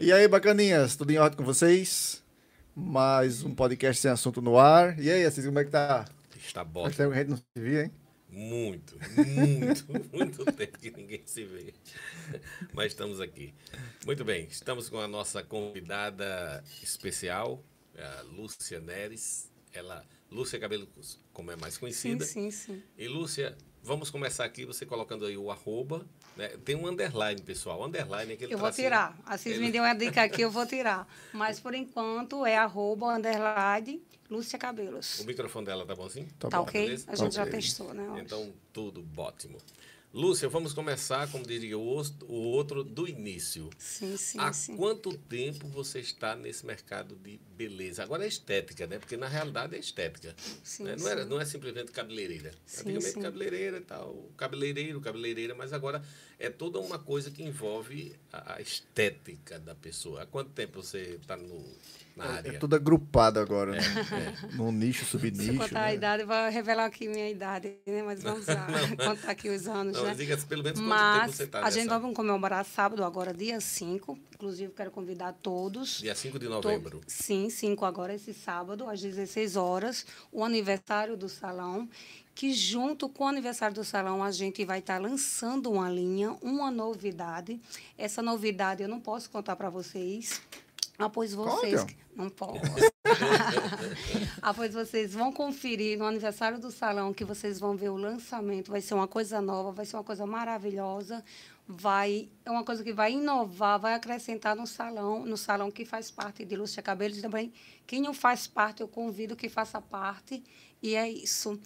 E aí, bacaninhas, tudo em ordem com vocês? Mais um podcast sem assunto no ar. E aí, Assis, como é que tá? Está bom. Faz tempo que a gente não se via, hein? Muito, muito, muito tempo que ninguém se vê. Mas estamos aqui. Muito bem, estamos com a nossa convidada especial, a Lúcia Neres. Ela, Lúcia Cabelo, como é mais conhecida. Sim, sim, sim. E Lúcia, vamos começar aqui, você colocando aí o arroba. Né? Tem um underline, pessoal. Underline é aquele Eu vou tracinho. tirar. Assis Ele- me deu uma dica aqui, eu vou tirar. Mas por enquanto é arroba, underline, Lúcia Cabelos. O microfone dela tá bonzinho? Tá Tá bom. ok? Beleza? A gente já Ok. testou, né? hoje. Então, tudo ótimo. Lúcia, vamos começar, como diria o outro, do início. Sim, sim, Há sim. quanto tempo você está nesse mercado de beleza? Agora é estética, né? Porque na realidade é estética. Sim, né? Não, era, não é simplesmente cabeleireira. Sim, Antigamente sim. cabeleireira e tal, cabeleireiro, cabeleireira, mas agora é toda uma coisa que envolve a, estética da pessoa. Há quanto tempo você está na área? É tudo agrupado agora, né? É. Num nicho, Se subnicho. contar a Né? idade, vai revelar aqui minha idade, né? Mas vamos lá, contar aqui os anos, Não, né? diga pelo menos quanto tempo Mas você está a gente nessa... vai comemorar sábado, agora dia 5. Inclusive, quero convidar todos. Dia 5 de To- novembro. Sim, 5 agora, esse sábado, às 16 horas, o aniversário do salão, que junto com o aniversário do salão, a gente vai estar lançando uma linha, uma novidade. Essa novidade eu não posso contar para vocês. Após vocês. Conta. Não posso. Após vocês vão conferir no aniversário do salão, que vocês vão ver o lançamento. Vai ser uma coisa nova, vai ser uma coisa maravilhosa. Vai, é uma coisa que vai inovar, vai acrescentar no salão, no salão que faz parte de Lúcia Cabelos também. Quem não faz parte, eu convido que faça parte. E é isso.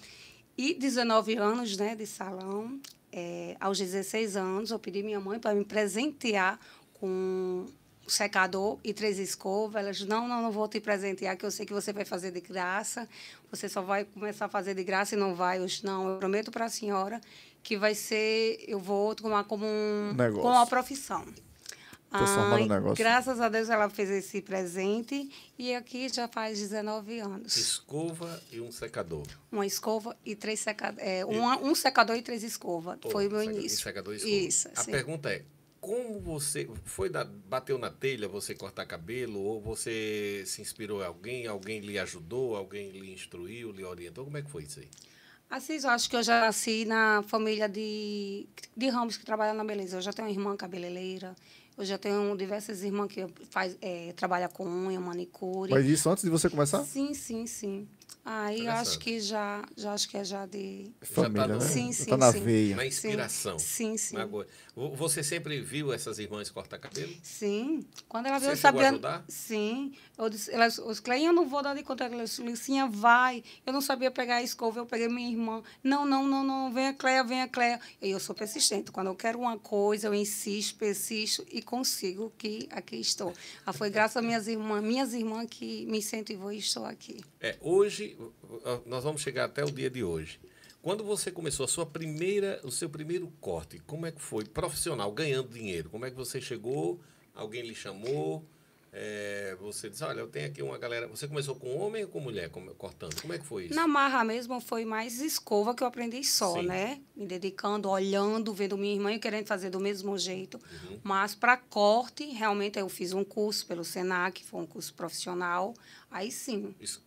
E 19 anos né, de salão. É, aos 16 anos, eu pedi minha mãe para me presentear com secador e três escovas. Elas, não, não, não vou te presentear, que eu sei que você vai fazer de graça. Você só vai começar a fazer de graça e não vai. Eu, não, eu prometo para a senhora que vai ser, eu vou tomar como um, Negócio. como uma profissão. Transformar Ai, negócio. Graças a Deus ela fez esse presente e aqui já faz 19 anos. Escova e um secador. Uma escova e três secadores. É, uma- um secador e três escovas. Foi o meu seca- início. secador e escova. Isso. A sim. pergunta é, como você foi da, bateu na telha você cortar cabelo ou você se inspirou em alguém, alguém lhe ajudou, alguém lhe instruiu, lhe orientou? Como é que foi isso aí? Assis, eu acho que eu já nasci na família de, de ramos que trabalham na beleza. Eu já tenho uma irmã cabeleireira. Eu já tenho diversas irmãs que faz, é, trabalham com unha, manicure. Mas isso antes de você começar? Sim, sim, sim. Aí eu acho que já, já acho que é já de. Família, tá no- né? Sim, Já sim, tá na sim. veia. Na inspiração. Sim, sim. Vo- Você sempre viu essas irmãs cortar cabelo? Sim. Quando ela viu, Você ajudar? Sim. Eu disse, elas, os Cleinha, eu não vou dar de conta. Ela disse, Lucinha, vai. Eu não sabia pegar a escova, eu peguei minha irmã. Não, não, não, não. Venha, Cleia, venha, Cleia. E eu sou persistente. Quando eu quero uma coisa, eu insisto, persisto e consigo que aqui estou. Ah, foi graças às minhas irmãs, minhas irmãs que me incentivou e estou aqui. É, hoje, nós vamos chegar até o dia de hoje. Quando você começou a sua primeira, o seu primeiro corte, como é que foi? Profissional, ganhando dinheiro. Como é que você chegou? Alguém lhe chamou? É, você disse, olha, eu tenho aqui uma galera. Você começou com homem ou com mulher como- cortando? Como é que foi isso? Na marra mesmo foi mais escova que eu aprendi só, Sim. né? Me dedicando, olhando, vendo minha irmã e querendo fazer do mesmo jeito. Uhum. Mas para corte, realmente eu fiz um curso pelo Senac, foi um curso profissional. Aí sim. Isso-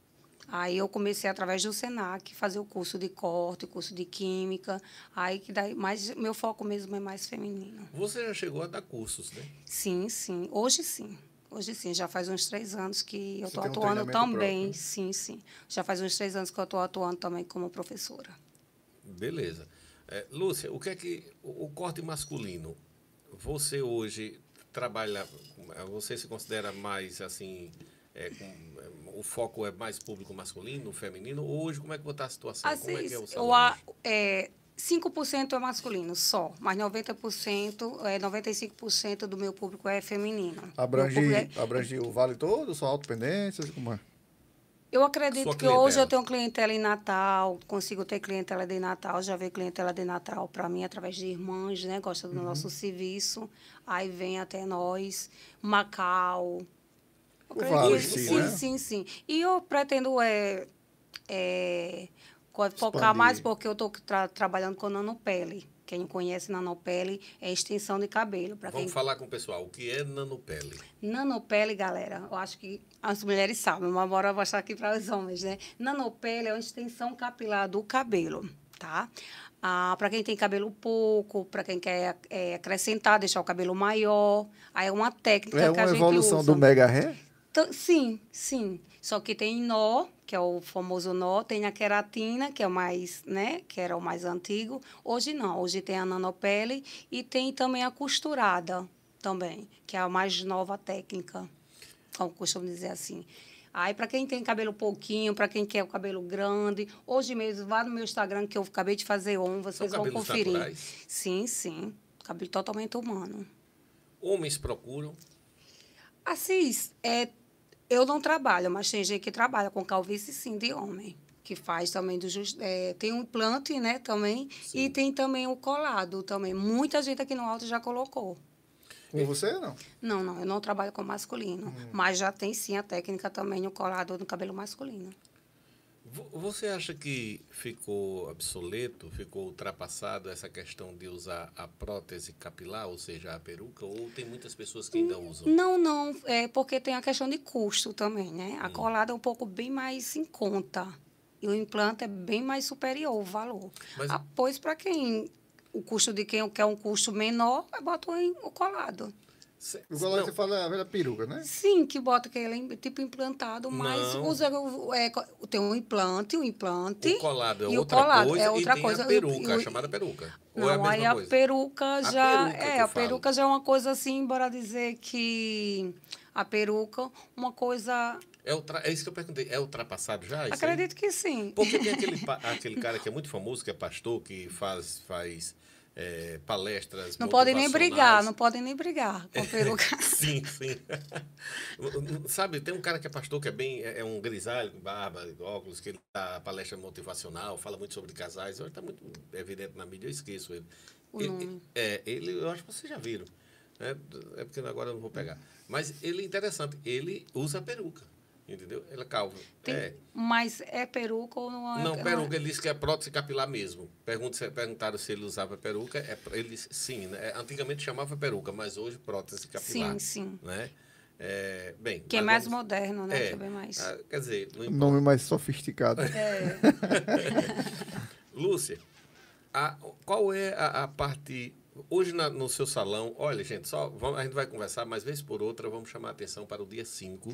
Aí eu comecei através do Senac fazer o curso de corte, curso de química. Aí que daí, mas meu foco mesmo é mais feminino. Você já chegou a dar cursos, né? Sim, sim. Hoje sim. Hoje sim, já faz uns três anos que eu estou um atuando também. próprio. Sim, sim. Já faz uns três anos que eu estou atuando também como professora. Beleza. É, Lúcia, o que é que. O, o corte masculino, você hoje trabalha. Você se considera mais assim. é, com- o foco é mais público masculino, feminino? Hoje, como é que está a situação? como é que é o salão o a- é, 5% é masculino só, mas 90%, é, 95% do meu público é feminino. Abrange, público é- abrange o vale todo, só autopendências? Como é? Eu acredito que hoje eu tenho clientela em Natal, consigo ter clientela de Natal, já veio clientela de Natal para mim através de irmãs, né? Gosta do nosso serviço. Aí vem até nós, Macau. Eu O acredito Vale, que- sim, sim, né? sim, sim. E eu pretendo é, é, focar Expandir. mais porque eu estou trabalhando com nanopele. Quem conhece nanopele é extensão de cabelo. Vamos quem... falar com o pessoal. O que é nanopele? Nanopele, galera, eu acho que as mulheres sabem, mas bora mostrar aqui para os homens, né? Nanopele é uma extensão capilar do cabelo, tá? Ah, para quem tem cabelo pouco, para quem quer é, acrescentar, deixar o cabelo maior, aí é uma técnica É que a uma gente evolução usa. do mega hair? Então, Sim, sim. Só que tem nó, que é o famoso nó, tem a queratina, que é o mais, né, que era o mais antigo. Hoje não, hoje tem a nanopele e tem também a costurada também, que é a mais nova técnica, como costumo dizer assim. Aí, para quem tem cabelo pouquinho, para quem quer o cabelo grande, hoje mesmo, vá no meu Instagram, que eu acabei de fazer on, vocês vão cabelos conferir. naturais? Sim, sim. Cabelo totalmente humano. Homens procuram. Assis, é, eu não trabalho, mas tem gente que trabalha com calvície, sim, de homem. Que faz também do é, tem um implante, né, também. E tem também o colado também. Muita gente aqui no alto já colocou. Com você, não? Não, não, eu não trabalho com masculino. Mas já tem sim a técnica também no colado no cabelo masculino. Vo- Você acha que ficou obsoleto, ficou ultrapassado essa questão de usar a prótese capilar, ou seja, a peruca, ou tem muitas pessoas que ainda usam? Não, não, é porque tem a questão de custo também, né? Hum. A colada é um pouco bem mais em conta. E o implante é bem mais superior o valor. Mas- Ah, pois para quem o custo de quem quer um custo menor, bota o colado. O você fala a velha peruca, né? Sim, que bota aquele tipo implantado, mas Não. usa é, tem um implante, o implante. o colado é e o outra colado coisa é outra e coisa. a peruca, E o- a chamada peruca. ou Não, é a mesma aí a coisa? peruca já. peruca que é, a falo. peruca já é uma coisa assim, bora dizer que a peruca, uma coisa. É, ultra- é isso que eu perguntei. É ultrapassado já? isso aí? acredito que sim. Porque tem aquele, aquele cara que é muito famoso, que é pastor, que faz, faz é, palestras. Não podem nem brigar, não podem nem brigar com a peruca. Sim, sim. Sabe, tem um cara que é pastor, que é bem, é é um grisalho, com barba, óculos, que ele dá palestra motivacional, fala muito sobre casais. Hoje está muito evidente na mídia, eu esqueço ele. O ele nome. é, ele, eu acho que vocês já viram. né? É porque agora eu não vou pegar. Mas ele é interessante, ele usa peruca, entendeu? Ele é calvo. Tem- É. Mas é peruca ou não é? Não, peruca, ele disse que é prótese capilar mesmo. Pergunta perguntaram se ele usava peruca. É, ele disse sim, né? Antigamente chamava peruca, mas hoje prótese capilar. Sim, sim. Né? É, bem, Que é mais vamos- moderno, né? É. Que é bem mais. Ah, quer dizer, não. Nome mais sofisticado. É. Lúcia, a- qual é a, a parte. Hoje na- no seu salão, olha, gente, só vamos- a gente vai conversar, mas vez por outra, vamos chamar a atenção para o dia 5.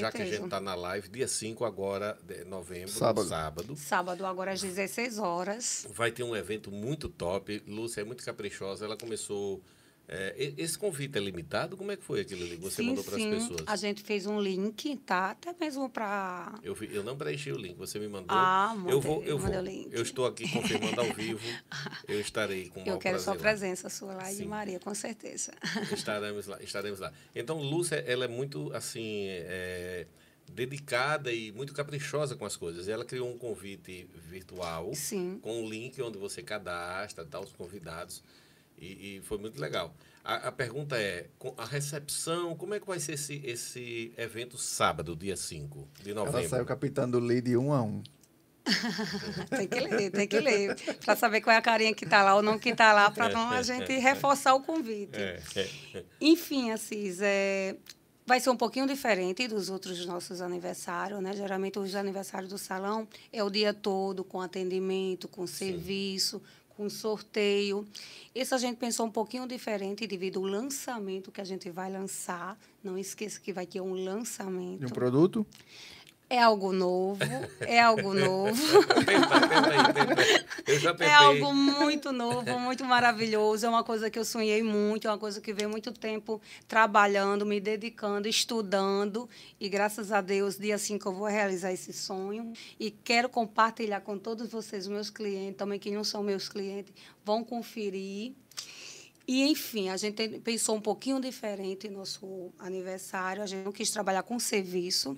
Já que a gente está na live, dia 5 agora, de novembro, Sábado. sábado. Sábado, agora às 16 horas. Vai ter um evento muito top. Lúcia é muito caprichosa. Ela começou. É, e- esse convite é limitado? Como é que foi aquilo ali que você sim, mandou para as pessoas? A gente fez um link, tá? Até mesmo para. Eu, eu não preenchi o link, você me mandou. Ah, eu mandei- vou, eu vou. o link. Eu estou aqui confirmando ao vivo. Eu estarei com o Eu quero sua prazer lá. presença, sua lá e de Sim. Maria, com certeza. Estaremos lá, estaremos lá. Então, Lúcia, ela é muito, assim, é, dedicada e muito caprichosa com as coisas. Ela criou um convite virtual Sim. com um link onde você cadastra os convidados. E, e foi muito legal. A, a pergunta é, a recepção, como é que vai ser esse, esse evento sábado, dia 5 de Ela novembro? saiu capitando lei de um a um. Tem que ler, tem que ler. Para saber qual é a carinha que está lá ou não que está lá, para não a gente reforçar o convite. É, é. Enfim, Assis, é, vai ser um pouquinho diferente dos outros nossos aniversários, né? Geralmente os aniversários do salão é o dia todo com atendimento, com serviço, com sorteio. Esse a gente pensou um pouquinho diferente devido ao lançamento que a gente vai lançar. Não esqueça que vai ter um lançamento. De um produto? É algo novo, é algo novo. Tenta, tenta aí, tenta. Eu já tentei. É algo muito novo, muito maravilhoso. É uma coisa que eu sonhei muito, é uma coisa que venho muito tempo trabalhando, me dedicando, estudando. E graças a Deus, dia 5 eu vou realizar esse sonho. E quero compartilhar com todos vocês, meus clientes, também que não são meus clientes, vão conferir. E, enfim, a gente pensou um pouquinho diferente no nosso aniversário. A gente não quis trabalhar com serviço,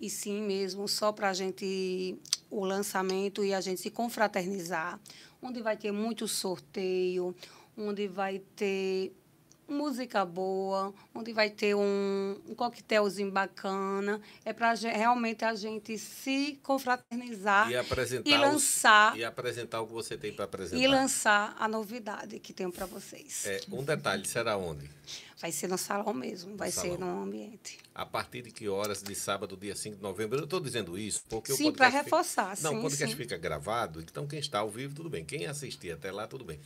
e sim mesmo só para a gente, o lançamento e a gente se confraternizar. Onde vai ter muito sorteio, onde vai ter música boa, onde vai ter um, um coquetelzinho bacana. É para realmente a gente se confraternizar E apresentar, e os- lançar e apresentar o que você tem para apresentar. e lançar a novidade que tenho para vocês. É, um detalhe, será onde? Vai ser no salão mesmo, vai ser no ambiente. A partir de que horas de sábado, dia 5 de novembro? Eu estou dizendo isso porque Sim, o para podcast fica- reforçar, Não, sim, o podcast sim. fica gravado, então quem está ao vivo, tudo bem. Quem assistir até lá, tudo bem.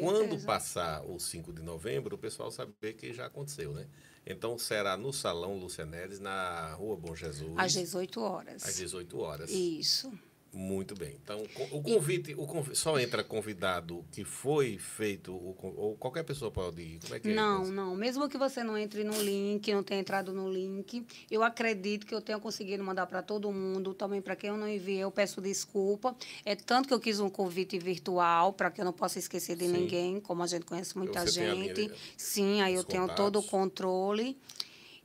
Quando passar o 5 de novembro, o pessoal saber que já aconteceu, né? Então será no Salão Lúcia Neres, na Rua Bom Jesus, Às 18 horas. às 18 horas. Isso. Muito bem. Então, o convite, o convi- só entra convidado que foi feito, ou qualquer pessoa pode ir? Como é que é? Não, não. Mesmo que você não entre no link, não tenha entrado no link, eu acredito que eu tenha conseguido mandar para todo mundo. Também para quem eu não enviei, eu peço desculpa. É tanto que eu quis um convite virtual para que eu não possa esquecer de Sim. ninguém, como a gente conhece muita Você linha gente. Sim, aí eu tenho todo o contatos. controle.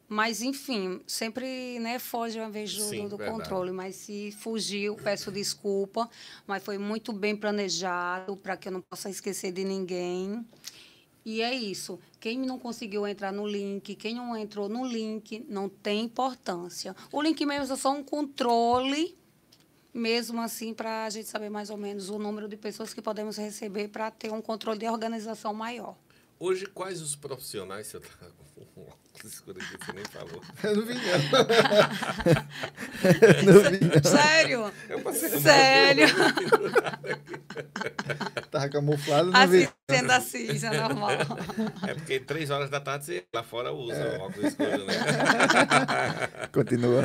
Mas, enfim, sempre né, foge uma vez do, Sim, do controle. Mas se fugiu, peço desculpa. Mas foi muito bem planejado para que eu não possa esquecer de ninguém. E é isso. Quem não conseguiu entrar no link, quem não entrou no link, não tem importância. O link mesmo é só um controle, mesmo assim, para a gente saber mais ou menos o número de pessoas que podemos receber para ter um controle de organização maior. Hoje, quais os profissionais... Você tá escuro aqui, você nem falou. Eu não vi, não. não vi, não. Sério? Eu passei Sério? Tava camuflado, não vi. Assim, sendo assim, isso é normal. É porque três horas da tarde você lá fora usa o óculos escuro, né? Continua.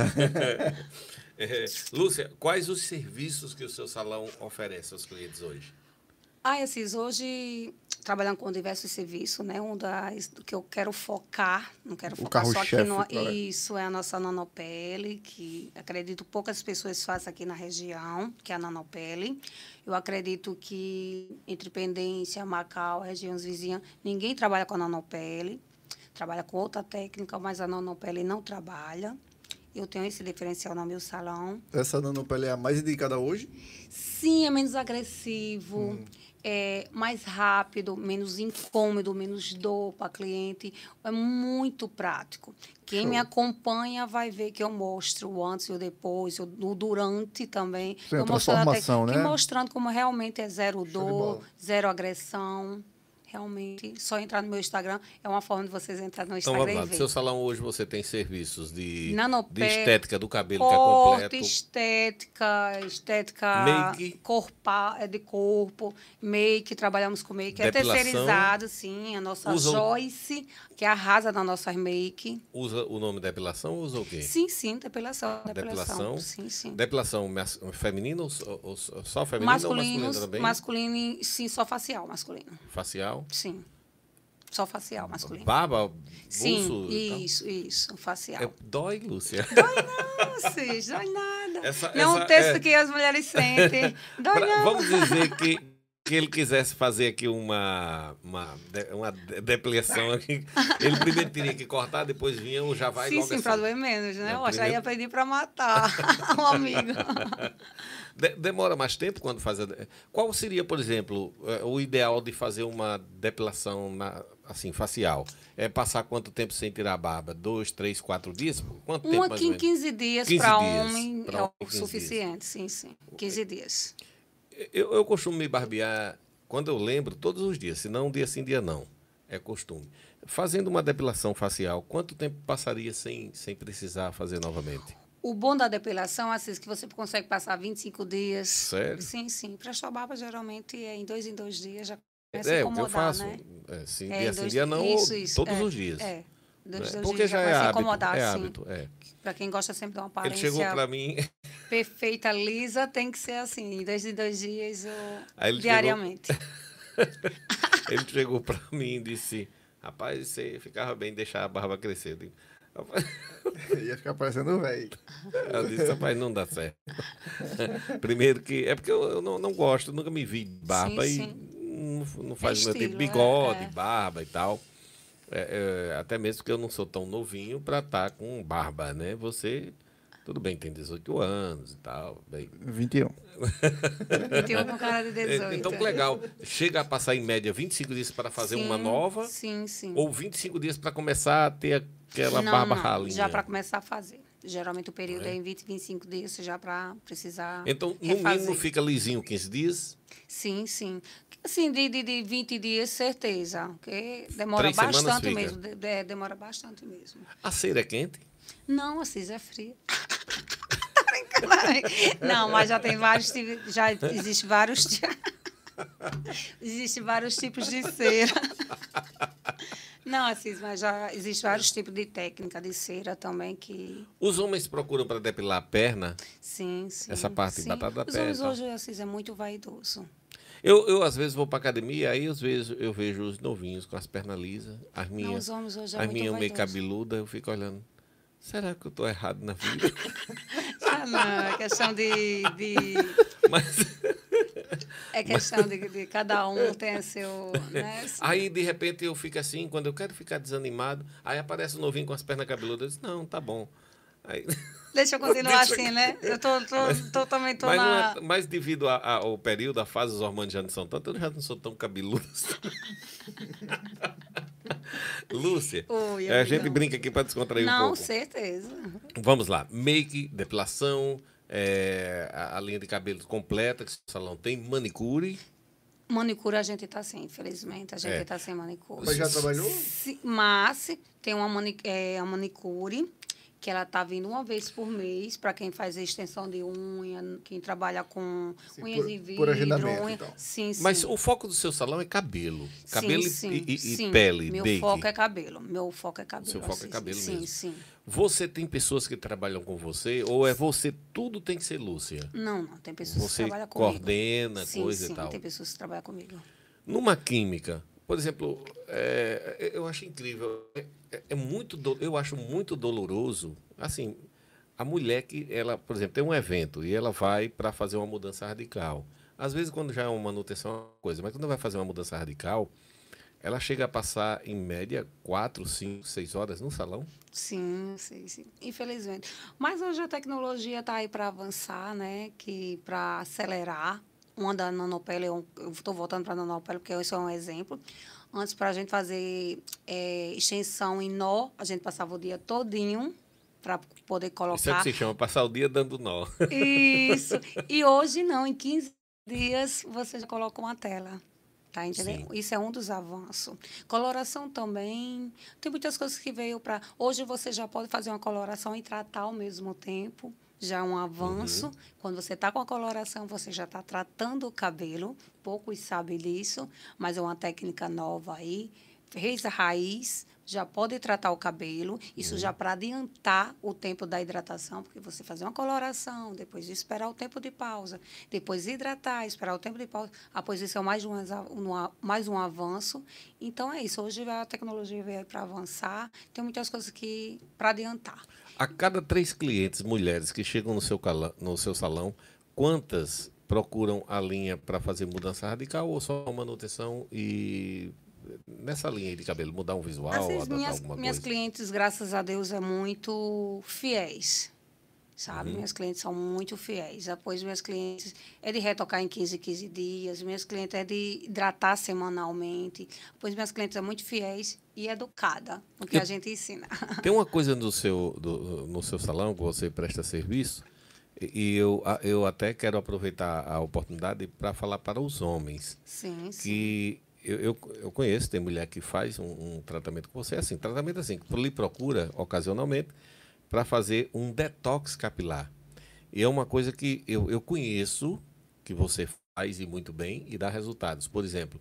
É, Lúcia, quais os serviços que o seu salão oferece aos clientes hoje? Ah, Assis, hoje trabalhando com diversos serviços, né? Um das do que eu quero focar, não quero O focar só aqui no é? isso é a nossa nanopele, que acredito poucas pessoas façam aqui na região, que é a nanopele. Eu acredito que entre Pendência, Macau, regiões vizinhas, ninguém trabalha com a nanopele. Trabalha com outra técnica, mas a nanopele não trabalha. Eu tenho esse diferencial no meu salão. Essa nanopele é a mais indicada hoje? Sim, é menos agressivo, é mais rápido, menos incômodo, menos dor para cliente. É muito prático. Quem me Show. acompanha vai ver que eu mostro o antes e o depois, o o durante também. Sim, a eu mostrando até- né? mostrando como realmente é zero dor, zero agressão. Realmente, só entrar no meu Instagram é uma forma de vocês entrarem no Então, Instagram vamos lá. No seu salão hoje você tem serviços de, Nanopé, de estética do cabelo, que é Corte, completo. estética, estética Make. corpa, é de corpo, make, trabalhamos com make, é Depilação. terceirizado, sim, a nossa Usa Joyce, que arrasa nas nossas make. Usa o nome depilação ou usa o quê? Sim, sim, depilação, depilação. Depilação? Sim, sim. Depilação feminina ou, só- ou só feminina ou masculina também? masculino, sim, só facial, masculino. Facial? Sim. Só facial, masculino. Barba, Sim, e tal? isso, isso, facial. É, dói, Lúcia? Não, Cis, dói nada. Essa- não essa um texto é- que as mulheres sentem. Dói Pra- não. vamos dizer que, que ele quisesse fazer aqui uma, uma, uma aqui. Ele primeiro teria que cortar, depois vinha o já vai sim, sim, assim. para doer menos, né? Não, Eu já ia primeiro- pedir para matar um amigo. De- demora mais tempo quando faz a... de- Qual seria, por exemplo, eh, o ideal de fazer uma depilação na- assim, facial? É passar quanto tempo sem tirar a barba? Dois, três, quatro dias? Quanto tempo Um aqui ou em menos? 15 dias 15 para dias, homem é o 15 suficiente, sim, sim. 15 dias. Eu, eu costumo me barbear quando eu lembro, todos os dias, se não dia sim, dia não. É costume. Fazendo uma depilação facial, quanto tempo passaria sem, sem precisar fazer novamente? O bom da depilação, assim, que você consegue passar 25 dias. Sério? Sim, sim. Para sua barba, geralmente, é em dois em dois dias já começa a É, que incomodar, eu faço. né? É, sim, É, dia sim, dia não, isso, isso, todos é, os dias. É. Dois, né? dois Porque dias já é começa a hábito. incomodar, é sim. hábito, é. Para quem gosta sempre de uma Ele aparência chegou para mim, perfeita, lisa, tem que ser assim, em dois em dois dias ou ele chegou- diariamente. ele chegou para mim e disse: Rapaz, você ficava bem deixar a barba crescer. Eu digo, "Rapaz, Ia ficar parecendo velho. Eu disse, rapaz, não dá certo. Primeiro que. É porque eu, eu não, não gosto, nunca me vi de barba Sim, e sim. não, não faz o meu estilo, tipo é, bigode, é. barba e tal. É, é, até mesmo que eu não sou tão novinho para estar com barba, né? Você Tudo bem, tem 18 anos e tal. Bem. 21. 21 com cara de 18. Então, que legal. Chega a passar, em média, 25 dias para fazer uma Sim, nova Sim, sim. ou 25 dias para começar a ter aquela não, barba não, ralinha? Já para começar a fazer. Geralmente o período É? é, em 20, 25 dias, já para precisar. Então, no refazer. mínimo, fica lisinho 15 dias. Sim, sim. Assim, de, de, de 20 dias, certeza. Porque demora Três bastante mesmo. de- de- demora bastante mesmo. A cera é quente? Não, a Cis é fria. Brincando. Não, mas já tem vários. Já existe vários. ti- Existe vários tipos de cera. Não, Assis, mas já existe vários tipos de técnica de cera também que. Os homens procuram para depilar a perna. Sim, sim. Essa parte sim. batata da Os homens perna. hoje, Assis, é muito vaidoso. Eu, eu às vezes, vou para academia, aí às vezes eu vejo os novinhos com as pernas lisas, as Não, minhas, os homens hoje é as minhas meio cabeludas, eu fico olhando. Será que eu estou errado na vida? Ah, não, é questão de. de Mas é questão de, de cada um tem seu. Né? aí, de repente, eu fico assim, quando eu quero ficar desanimado, aí aparece o novinho com as pernas cabeludas, eu disse, não, tá bom. Aí, Deixa eu continuar Deixa- assim, né? Eu tô, tô, tô também tô mas, não na. é- mas devido a- a- ao período, a fase, os hormônios já não são tanto, eu já não sou tão cabeludo. Lúcia, Oi, a gente brinca aqui para descontrair um Não, pouco. certeza. Vamos lá. Make, depilação, é, a, a linha de cabelo completa que o salão tem, manicure. Manicure a gente tá sem, infelizmente. A gente É. tá sem manicure. Mas já trabalhou? Se- Mas tem uma, mani é, a manicure que ela tá vindo uma vez por mês para quem faz a extensão de unha, quem trabalha com Sim, unhas por- de vidro. por agendamento, unha- então. Sim, sim. Mas o foco do seu salão é cabelo. Sim, Cabelo e- sim, e, e sim. pele, Meu bake. foco é cabelo. Meu foco é cabelo. Seu foco é assim, cabelo sim, mesmo. Sim, Você tem pessoas que trabalham com você ou é você, tudo tem que ser Lúcia? Não, não. Tem pessoas Você que trabalham comigo. coordena sim, coisa sim, e tal. tem pessoas que trabalham comigo. Numa química, por exemplo, é, eu acho incrível, é, é muito, do- eu acho muito doloroso, assim, a mulher que ela, por exemplo, tem um evento e ela vai para fazer uma mudança radical. Às vezes, quando já é uma manutenção, é uma coisa, mas quando vai fazer uma mudança radical, ela chega a passar, em média, quatro, cinco, seis horas no salão. Sim, sim, sim. Infelizmente. Mas hoje a tecnologia está aí para avançar, né? Que para acelerar. Uma da nanopele, eu estou voltando para a nanopele porque esse é um exemplo. Antes, para a gente fazer é, extensão em nó, a gente passava o dia todinho para poder Isso é colocar. que se chama passar o dia dando nó. Isso. E hoje não, em 15 dias você já coloca uma tela. Tá entendendo? Sim. Isso é um dos avanços. Coloração também. Tem muitas coisas que veio para. Hoje você já pode fazer uma coloração e tratar ao mesmo tempo. Já é um avanço. Uhum. Quando você está com a coloração, você já está tratando o cabelo. Poucos sabem disso, mas é uma técnica nova aí. Fez a raiz, já pode tratar o cabelo. Isso já para adiantar o tempo da hidratação, porque você fazer uma coloração, depois esperar o tempo de pausa, depois hidratar, esperar o tempo de pausa. Após isso é mais um, um- mais um avanço. Então é isso. Hoje a tecnologia veio para avançar. Tem muitas coisas que para adiantar. A cada três clientes mulheres que chegam no seu, cala- no seu salão, quantas procuram a linha para fazer mudança radical ou só manutenção e nessa linha aí de cabelo, mudar um visual, Assim, minhas, minhas clientes, graças a Deus, é muito fiéis. Sabe? Uhum. Minhas clientes são muito fiéis. Após minhas clientes é de retocar em 15, 15 dias. Minhas clientes é de hidratar semanalmente. Pois minhas clientes são muito fiéis e educada no que Eu- a gente ensina. Tem uma coisa no seu, do- no seu salão que você presta serviço e eu, eu até quero aproveitar a oportunidade para falar para os homens Sim, sim. que eu, eu, eu conheço, tem mulher que faz um, um tratamento com você, assim, tratamento assim, que lhe procura ocasionalmente para fazer um detox capilar. E é uma coisa que eu, eu conheço, que você faz e muito bem e dá resultados. Por exemplo,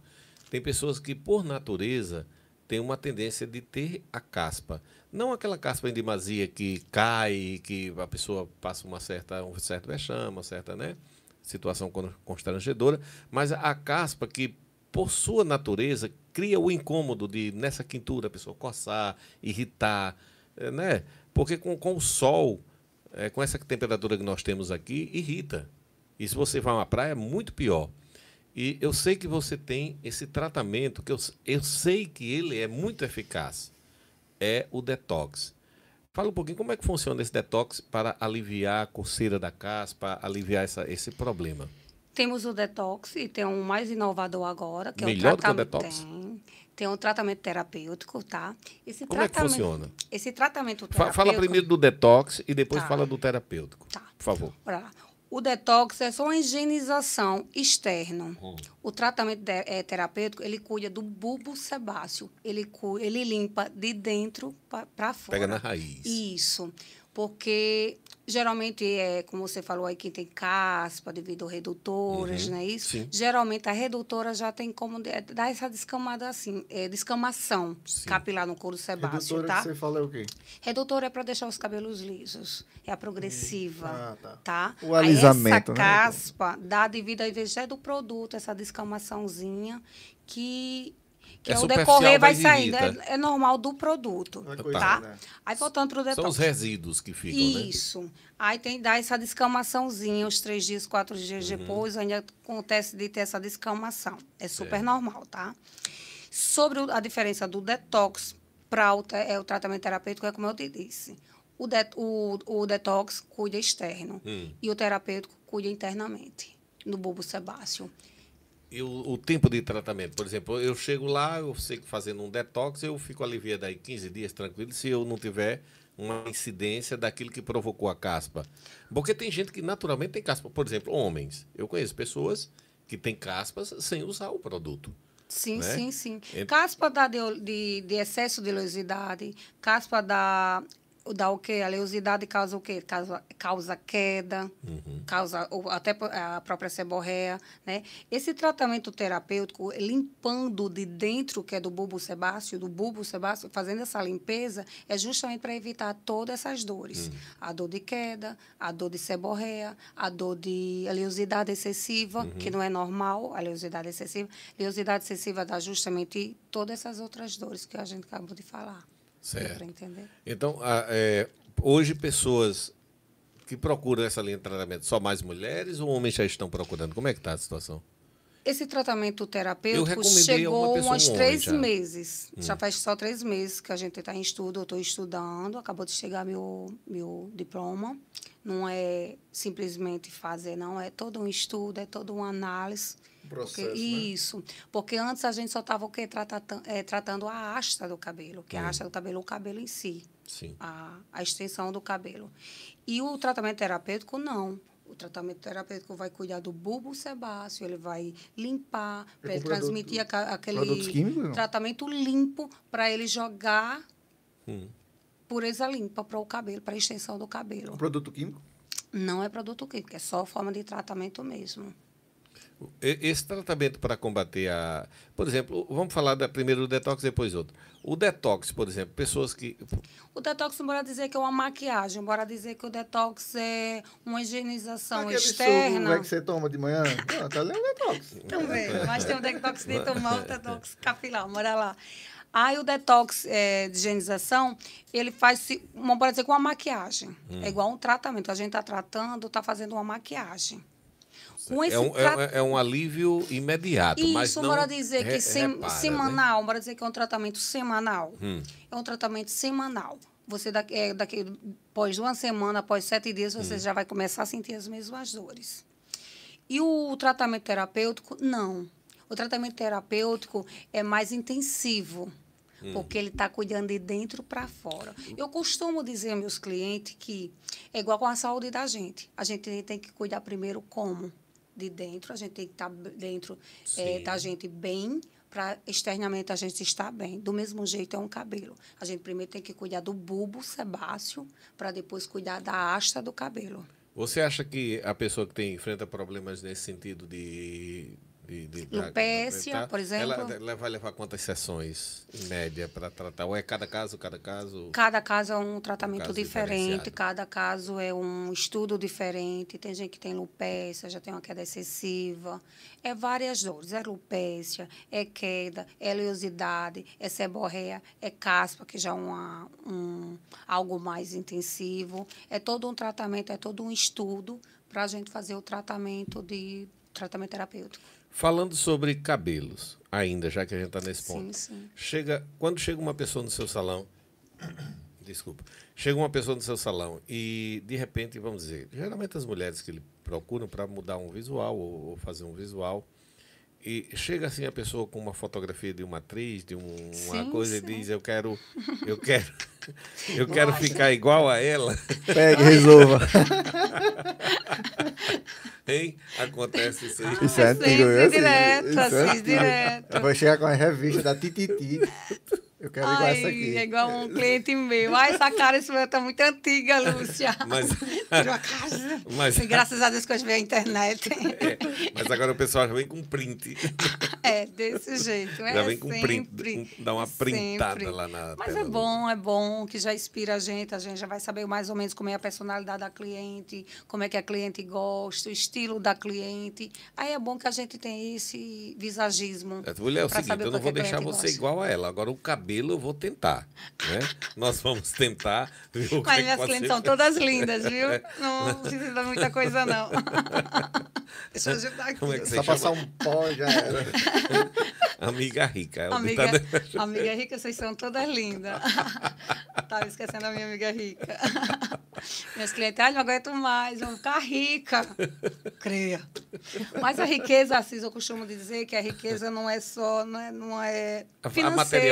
tem pessoas que, por natureza, têm uma tendência de ter a caspa. Não aquela caspa em demasia que cai, que a pessoa passa uma certa, um certo vexame, uma certa né, situação con- constrangedora, mas a caspa que, por sua natureza, cria o incômodo de, nessa quintura, a pessoa coçar, irritar, eh, né? Porque com, com o sol, eh, com essa temperatura que nós temos aqui, irrita. E se você vai a uma praia, é muito pior. E eu sei que você tem esse tratamento, que eu, eu sei que ele é muito eficaz. É o detox. Fala um pouquinho como é que funciona esse detox para aliviar a coceira da caspa, aliviar essa, esse problema. Temos o detox e tem um mais inovador agora, que Melhor é o do que o tratamento. detox? Tem, tem um tratamento terapêutico, tá? Esse Como é que tratamento- funciona? Esse tratamento terapêutico. Fala primeiro do detox e depois Tá. fala do terapêutico. Tá. Por favor. Olha lá. O detox é só uma higienização externa. Hum. O tratamento de- eh, terapêutico, ele cuida do bulbo sebáceo. Ele, ele limpa de dentro para fora. Pega na raiz. Isso. Porque geralmente é, como você falou aí, quem tem caspa devido a redutoras, Uhum, não é isso? sim. Geralmente a redutora já tem como de- dar essa descamada assim, é, descamação Sim. capilar no couro sebáceo, Redutora tá? que você fala é o quê? Redutora é para deixar os cabelos lisos. É a progressiva. Ah, tá. tá? O Aí alisamento, essa né? caspa dá devido ao invés do produto, essa descamaçãozinha que, que É superficial, decorrer vai saindo. É, é normal do produto. Tá. coisa, Tá? né? Aí voltando para o São detox. os resíduos que ficam, né? Isso. Aí tem dá essa descamaçãozinha, uns três dias, quatro dias Uhum. depois, ainda acontece de ter essa descamação. É super Certo. normal, tá? Sobre o- a diferença do detox para o, é, o tratamento terapêutico, é como eu te disse. O, det, o, o detox cuida externo Hum. e o terapêutico cuida internamente, no bulbo sebáceo. E o, tempo de tratamento, por exemplo, eu chego lá, eu sei que fazendo um detox, eu fico aliviado aí 15 dias tranquilo, se eu não tiver uma incidência daquilo que provocou a caspa. Porque tem gente que naturalmente tem caspa. Por exemplo, homens. Eu conheço pessoas que têm caspas sem usar o produto. Sim, né? sim, sim. Caspa dá de, de, de excesso de oleosidade, caspa dá, dá o quê? A oleosidade causa o quê? Causa, causa queda, Uhum. causa ou até a própria seborreia, né? Esse tratamento terapêutico, limpando de dentro, que é do bulbo sebáceo, do bulbo sebáceo, fazendo essa limpeza, é justamente para evitar todas essas dores. Hum. A dor de queda, a dor de seborreia, a dor de oleosidade excessiva, Uhum. que não é normal, a oleosidade excessiva. Oleosidade excessiva dá justamente todas essas outras dores que a gente acabou de falar. Certo. Entender? Então, a- é, hoje pessoas que procuram essa linha de tratamento, só mais mulheres ou homens já estão procurando? Como é que está a situação? Esse tratamento terapêutico a chegou pessoa, uns três já. Hum. meses. Já faz só três meses que a gente está em estudo, eu estou estudando, acabou de chegar meu, meu diploma. Não é simplesmente fazer, não, é todo um estudo, é toda uma análise. Processo, Porque- né? Isso. Porque antes a gente só estava o quê? Tratata- eh, tratando a haste do cabelo, que é Hum. a haste do cabelo, o cabelo em si Sim. a, a extensão do cabelo. E o tratamento terapêutico, não. O tratamento terapêutico vai cuidar do bulbo sebáceo, ele vai limpar, É para ele transmitir aquele químicos, tratamento limpo para ele jogar Hum. pureza limpa para o cabelo, para a extensão do cabelo. Um produto químico? Não é produto químico, é só forma de tratamento mesmo. Esse tratamento para combater a. Por exemplo, vamos falar da, primeiro do detox, depois outro. O detox, por exemplo, pessoas que. O detox, bora dizer que é uma maquiagem, bora dizer que o detox é uma higienização Aquele externa. suco que você toma de manhã? Não, tá é um detox. Também, mas tem o detox de tomar, o detox capilar, bora lá. Aí o detox eh, de higienização, ele faz, uma, bora dizer, com uma maquiagem. Hum. É igual um tratamento. A gente está tratando, está fazendo uma maquiagem. Com esse É um, tra- é, é um alívio imediato, mas Isso, não bora dizer que sem- repara, né? semanal, bora dizer que é um tratamento semanal. Hum. É um tratamento semanal. Você, daqui, é, daqui, após uma semana, após sete dias, Hum. você já vai começar a sentir as mesmas dores. E o tratamento terapêutico, não. O tratamento terapêutico é mais intensivo, Hum. porque ele está cuidando de dentro para fora. Eu costumo dizer aos meus clientes que é igual com a saúde da gente. A gente tem que cuidar primeiro como? De dentro, a gente tem que estar dentro é, da gente bem, para externamente a gente estar bem. Do mesmo jeito é um cabelo. A gente primeiro tem que cuidar do bulbo sebáceo, para depois cuidar da hasta do cabelo. Você acha que a pessoa que tem, enfrenta problemas nesse sentido de. De, de- Lupécia, tá? por exemplo. Ela, ela vai levar quantas sessões, em média, para tratar? Ou é cada caso, cada caso? Cada caso é um tratamento caso diferente, cada caso é um estudo diferente. Tem gente que tem lupécia, já tem uma queda excessiva. É várias dores. É lupécia, é queda, é oleosidade, é seborreia, é caspa, que já é uma, um, algo mais intensivo. É todo um tratamento, é todo um estudo para a gente fazer o tratamento de tratamento terapêutico. Falando sobre cabelos, ainda, já que a gente está nesse Sim, ponto. sim. Chega, quando chega uma pessoa no seu salão, desculpa. Chega uma pessoa no seu salão e, de repente, vamos dizer, geralmente as mulheres que lhe procuram para mudar um visual ou, ou fazer um visual, e chega assim a pessoa com uma fotografia de uma atriz, de um- uma Sim, coisa sim. e diz, eu quero, eu quero, eu quero ficar igual a ela, Pegue, resolva. hein? Acontece isso aí. Isso é antigo, sim, viu? direto, Isso é assim, direto. Vou chegar com a revista da Tititi. Eu quero igual Ai, essa aqui. é igual um cliente meu. Ai, essa cara sua tá muito antiga, Lúcia. Mas, Tirou a casa. mas, graças a Deus que eu vi a internet. é, mas agora o pessoal já vem com print. É, desse jeito. É Já vem com print, sempre, dá uma é printada sempre. lá na Mas é bom, é bom, que já inspira a gente. A gente já vai saber mais ou menos como é a personalidade da cliente, como é que a cliente gosta, o estilo da cliente. Aí é bom que a gente tem esse visagismo. É, Mulher, é o seguinte, eu não que vou deixar você gosta. igual a ela. Agora, o cabelo eu vou tentar, né? Nós vamos tentar ver o que, é Mas que minhas clientes ser são todas lindas, viu? Não precisa de muita coisa, não. Deixa eu ajudar aqui. Como é que você Só chama? passar um pó já era. Amiga rica. é o Amiga, ditado- amiga rica, vocês são todas lindas. Tava esquecendo a minha amiga rica. Minhas clientes, ai, não aguento mais, vou ficar rica. Creia. Mas a riqueza, Assis, eu costumo dizer que a riqueza não é só, não é, não é A- a financeiro.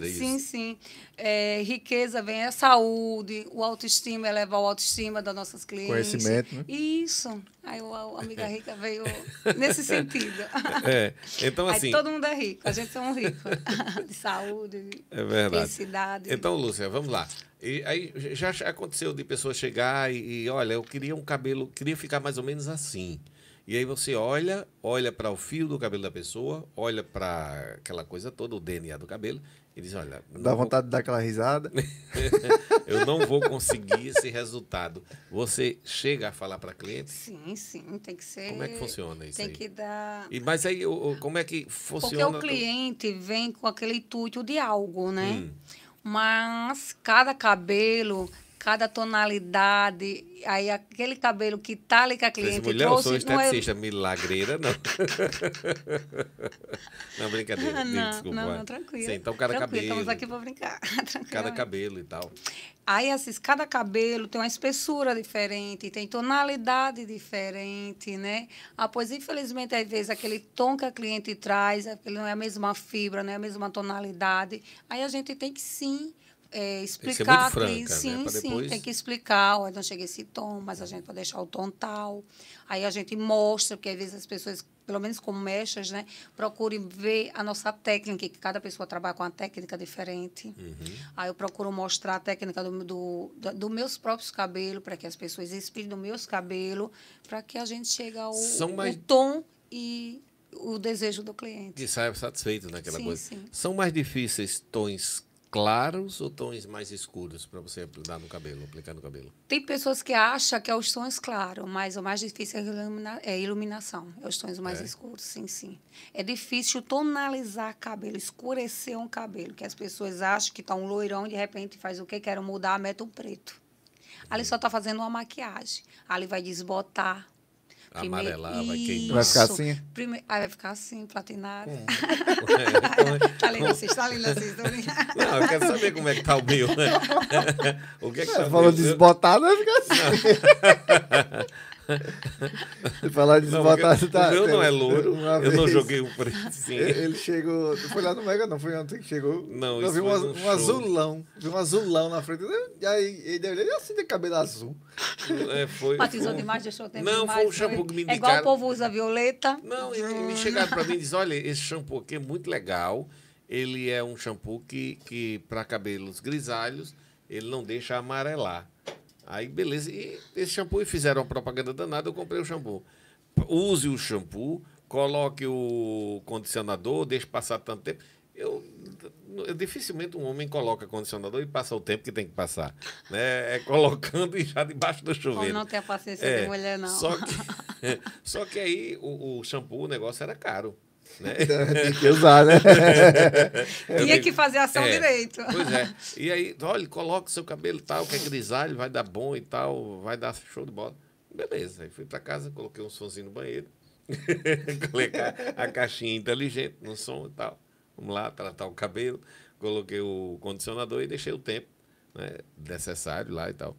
Financeira, isso. Sim, sim. É, riqueza vem a saúde, o autoestima, elevar o autoestima das nossas clientes. Conhecimento, né? Isso. Aí o- a amiga rica veio nesse sentido. É, então assim, Aí todo mundo é rico, a gente somos ricos. De saúde, de é verdade. felicidade. Então, Lúcia, vamos lá. E aí já já aconteceu de pessoa chegar e, e, olha, eu queria um cabelo, queria ficar mais ou menos assim. E aí você olha, olha para o fio do cabelo da pessoa, olha para aquela coisa toda, o DNA do cabelo, e diz, olha, Dá vou- vontade de dar aquela risada. eu não vou conseguir esse resultado. Você chega a falar para cliente, Sim, sim, tem que ser. como é que funciona isso Tem aí? que dar. E, mas aí, como é que Porque funciona? o cliente vem com aquele intuito de algo, né? Hum. Mas cada cabelo, cada tonalidade, aí aquele cabelo que tá ali que a cliente mulher, eu sou trouxe, não é... esteticista, milagreira, não. não, brincadeira. Não, desculpa. não, não, tranquilo. Sim, então, cada Tranquilo, cabelo. Estamos aqui para brincar. Cada cabelo e tal. Aí, assim, cada cabelo tem uma espessura diferente, tem tonalidade diferente, né? Ah, pois, infelizmente, às vezes, aquele tom que a cliente traz, não é a mesma fibra, não é a mesma tonalidade. Aí a gente tem que, sim, é, explicar muito à franca, né? Sim, Pra sim, depois- tem que explicar. Olha, não chega esse tom, mas a gente pode deixar o tom tal. Aí a gente mostra, porque às vezes as pessoas, pelo menos como mestras, né, procurem ver a nossa técnica, que cada pessoa trabalha com uma técnica diferente. Uhum. Aí eu procuro mostrar a técnica do, do, do meus próprios cabelos, para que as pessoas inspirem dos meus cabelos, para que a gente chegue ao mais- o tom e o desejo do cliente. Que saia satisfeito naquela Sim, coisa. sim. São mais difíceis tons claros ou tons mais escuros para você dar no cabelo, aplicar no cabelo? Tem pessoas que acham que é os tons claros, mas o mais difícil é a ilumina- é iluminação. É os tons mais É? escuros, sim, sim. É difícil tonalizar cabelo, escurecer um cabelo, que as pessoas acham que está um loirão e de repente faz o quê? Quero mudar, mete um preto. Ali só está fazendo uma maquiagem. Ali vai desbotar. Amarelar, vai queimar. Vai ficar assim? Prime- Aí vai ficar assim, platinado. É, tá lindo assim, tá lindo assim. Não, eu quero saber como é que tá o meu. né? o que é que tá Você falou meu? desbotado, vai ficar assim. Falar Não, porque desbotado, tá. o meu não é louro. uma Eu não vez- joguei o preto. Ele chegou. Não foi lá no Mega, não. Foi ontem que chegou. Não, eu isso vi um, um show. azulão. Vi um azulão na frente. E aí ele deu ele assim de cabelo azul. É, foi, Batizou foi- demais, deixou o tempo Não, demais. foi um shampoo que me É igual o indicaram. povo usa violeta. Não, e me chegaram para mim e disseram, olha, esse shampoo aqui é muito legal. Ele é um shampoo que, que para cabelos grisalhos, ele não deixa amarelar. Aí, beleza. E esse shampoo, e fizeram uma propaganda danada, eu comprei o shampoo. Use o shampoo, coloque o condicionador, deixe passar tanto tempo. Eu, eu- dificilmente um homem coloca condicionador e passa o tempo que tem que passar. Né? É colocando e já debaixo do Ou chuveiro. não tem a paciência É, de mulher, não. Só que, só que aí o, o shampoo, o negócio era caro. Né? Tem que usar, né? Tinha que fazer ação É, direito. Pois é. E aí, olha, coloca o seu cabelo tal, que é grisalho, vai dar bom e tal, vai dar show de bola. Beleza. Aí fui pra casa, coloquei um sonzinho no banheiro. coloquei a, a caixinha inteligente no som e tal. Vamos lá, tratar o cabelo. Coloquei o condicionador e deixei o tempo. né, necessário lá e tal.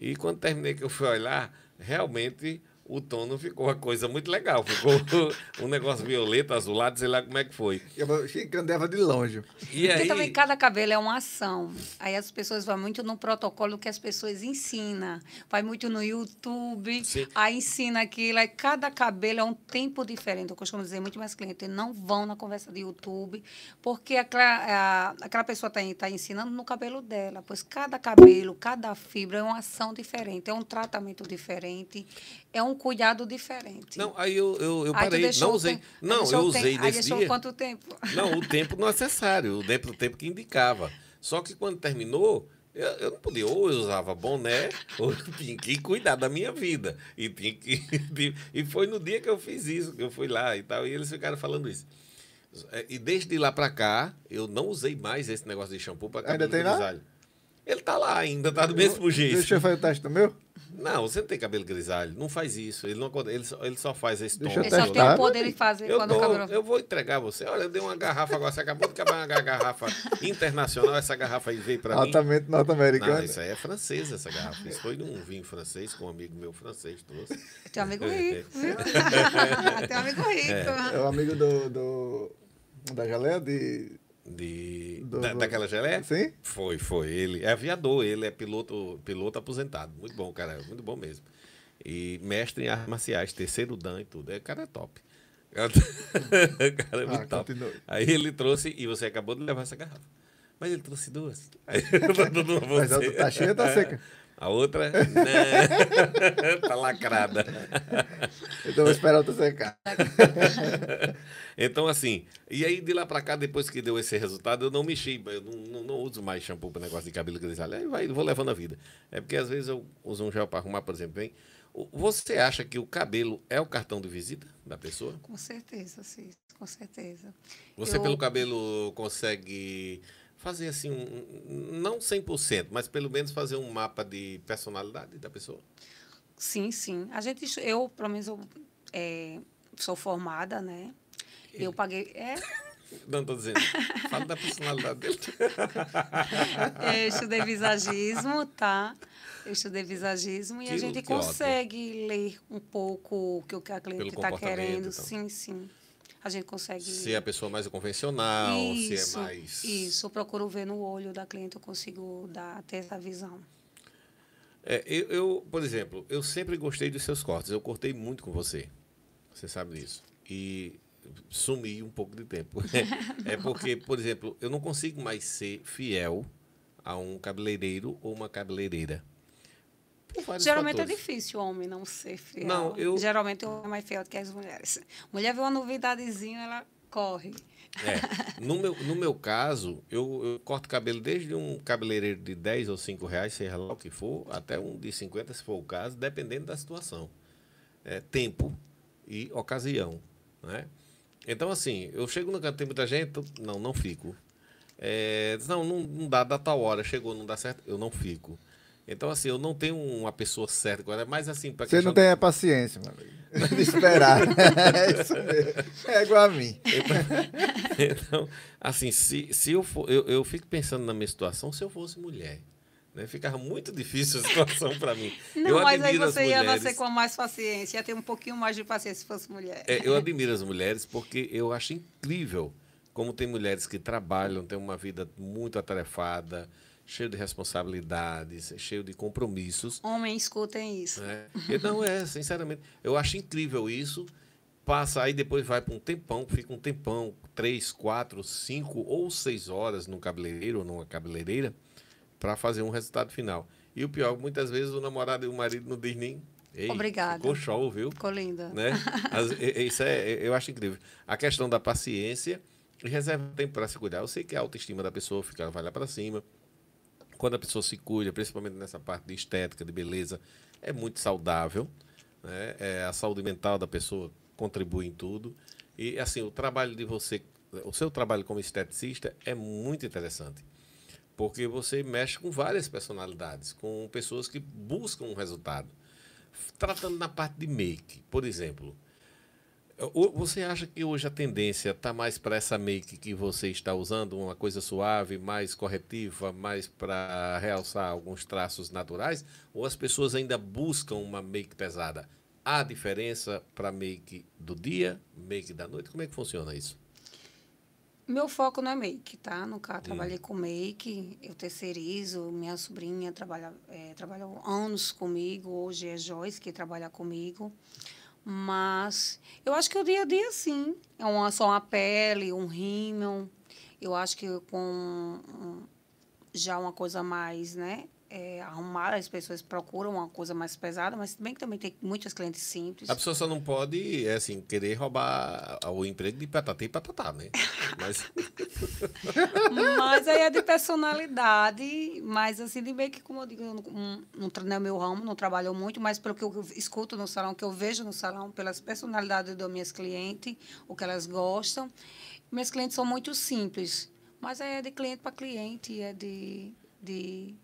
E quando terminei que eu fui olhar, realmente o tom não ficou uma coisa muito legal. Ficou um negócio violeta, azulado, sei lá como é que foi. Eu ficando de longe. E Porque aí... também cada cabelo é uma ação. Aí as pessoas vão muito no protocolo que as pessoas ensinam. Vai muito no YouTube, Sim. aí ensina aquilo. Aí cada cabelo é um tempo diferente. Eu costumo dizer muito mais clientes não vão na conversa de YouTube, porque aquela, aquela pessoa está tá ensinando no cabelo dela. Pois cada cabelo, cada fibra é uma ação diferente, é um tratamento diferente, é um cuidado diferente. Não, aí eu, eu, eu parei, não usei. Não, eu usei nesse dia. quanto tempo? Não, o tempo necessário, o tempo, o tempo que indicava. Só que quando terminou, eu, eu não podia, ou eu usava boné, ou eu tinha que cuidar da minha vida. E, tinha que, e foi no dia que eu fiz isso, que eu fui lá e tal, e eles ficaram falando isso. É, e desde lá para cá, eu não usei mais esse negócio de shampoo para cabelo Ainda tem grisalho. Lá? Ele tá lá ainda, tá do mesmo jeito. Deixa eu fazer o teste do meu? Não, você não tem cabelo grisalho. Não faz isso. Ele, não, ele, só, ele só faz esse tom. Ele só tem o poder de fazer eu quando dou, o cabelo... Eu vou entregar você. Olha, eu dei uma garrafa agora. Você acabou de acabar uma garrafa internacional. Essa garrafa aí veio para mim. Altamente norte-americana. Isso aí é francesa, essa garrafa. Isso foi num vinho francês que um amigo meu francês trouxe. Tem um amigo rico, viu? Tem um amigo rico. É, é o amigo do, do, da galera de de, do, da, daquela geleia? Sim. Foi, foi. Ele é aviador, ele é piloto, piloto aposentado. Muito bom, cara. Muito bom mesmo. E mestre em artes marciais, terceiro dan e tudo. É, cara é top. O cara é muito ah, top. Continue. Aí ele trouxe, e você acabou de levar essa garrafa. Mas ele trouxe duas. Aí, Mas a tá cheia tá seca? A outra, né? tá lacrada. Então vou esperar outra secar. então, assim, e aí de lá pra cá, depois que deu esse resultado, eu não mexi, eu não, não, não uso mais shampoo para negócio de cabelo grisalho. Aí vai, vou levando a vida. É porque às vezes eu uso um gel para arrumar, por exemplo, bem. Você acha que o cabelo é o cartão de visita da pessoa? Com certeza, sim, com certeza. Você eu... pelo cabelo consegue fazer assim, um, não 100%, mas pelo menos fazer um mapa de personalidade da pessoa? Sim, sim. A gente, eu, pelo menos, eu é, sou formada, né? Eu paguei. É, não, estou dizendo. Fala da personalidade dele. Eu estudei visagismo, tá? Eu estudei visagismo que, e a gente consegue ótimo. ler um pouco o que a cliente está querendo. Então. Sim, sim a gente consegue. Se é a pessoa mais convencional, isso, se é mais. Isso, eu procuro ver no olho da cliente, eu consigo dar, ter essa visão. É, eu, eu, por exemplo, eu sempre gostei dos seus cortes. Eu cortei muito com você. Você sabe disso. E sumi um pouco de tempo. é porque, por exemplo, eu não consigo mais ser fiel a um cabeleireiro ou uma cabeleireira. Geralmente é fatores. é difícil o homem não ser fiel. Não, eu... Geralmente o homem é mais fiel do que as mulheres. Mulher vê uma novidadezinha, ela corre. É. No, meu, no meu caso, eu, eu, corto cabelo desde um cabeleireiro de 10 ou 5 reais, seja lá o que for, até um de 50, se for o caso, dependendo da situação. É, tempo e ocasião. Né? Então, assim, eu chego no canto, tem muita gente, não, não fico. É, não, não, não dá, dá tal hora, chegou, não dá certo, eu não fico. Então, assim, eu não tenho uma pessoa certa agora, é mais assim para Você não tem a paciência, meu amigo. De esperar. é isso mesmo. É igual a mim. Então, assim, se, se eu for. Eu, eu fico pensando na minha situação se eu fosse mulher. Né? Ficava muito difícil a situação para mim. Não, eu mas aí você ia nascer com mais paciência, ia ter um pouquinho mais de paciência se fosse mulher. É, eu admiro as mulheres porque eu acho incrível como tem mulheres que trabalham, têm uma vida muito atarefada cheio de responsabilidades, cheio de compromissos. Homem, escutem isso. Né? não é, sinceramente, eu acho incrível isso. Passa aí depois vai para um tempão, fica um tempão, três, quatro, cinco ou seis horas num cabeleireiro ou numa cabeleireira para fazer um resultado final. E o pior, muitas vezes o namorado e o marido não diz nem Ei, Obrigada. Ficou show, viu? Ficou linda. Né? Isso é, eu acho incrível. A questão da paciência e reserva tempo para se cuidar. Eu sei que a autoestima da pessoa fica, vai lá para cima, quando a pessoa se cuida, principalmente nessa parte de estética, de beleza, é muito saudável. Né? É, a saúde mental da pessoa contribui em tudo. E, assim, o trabalho de você, o seu trabalho como esteticista é muito interessante. Porque você mexe com várias personalidades, com pessoas que buscam um resultado. Tratando na parte de make, por exemplo, Você acha que hoje a tendência está mais para essa make que você está usando, uma coisa suave, mais corretiva, mais para realçar alguns traços naturais? Ou as pessoas ainda buscam uma make pesada? Há diferença para make do dia, make da noite? Como é que funciona isso? Meu foco não é make, tá? Nunca trabalhei com make, eu terceirizo, minha sobrinha trabalha, é, trabalhou anos comigo, hoje é Joyce que trabalha comigo. Mas eu acho que o dia a dia, sim. É uma, só uma pele, um rímel. Eu acho que com um, já uma coisa mais, né? É, arrumada, as pessoas procuram uma coisa mais pesada, mas bem que também tem muitas clientes simples. A pessoa só não pode, é assim, querer roubar o emprego de patatá e patatá, né? Mas Mas aí é de personalidade, mas assim, de meio que, como eu digo, eu não, não, não é meu ramo, não trabalho muito, mas pelo que eu escuto no salão, que eu vejo no salão, pelas personalidades das minhas clientes, o que elas gostam. Minhas clientes são muito simples, mas aí é de cliente para cliente, é de, de,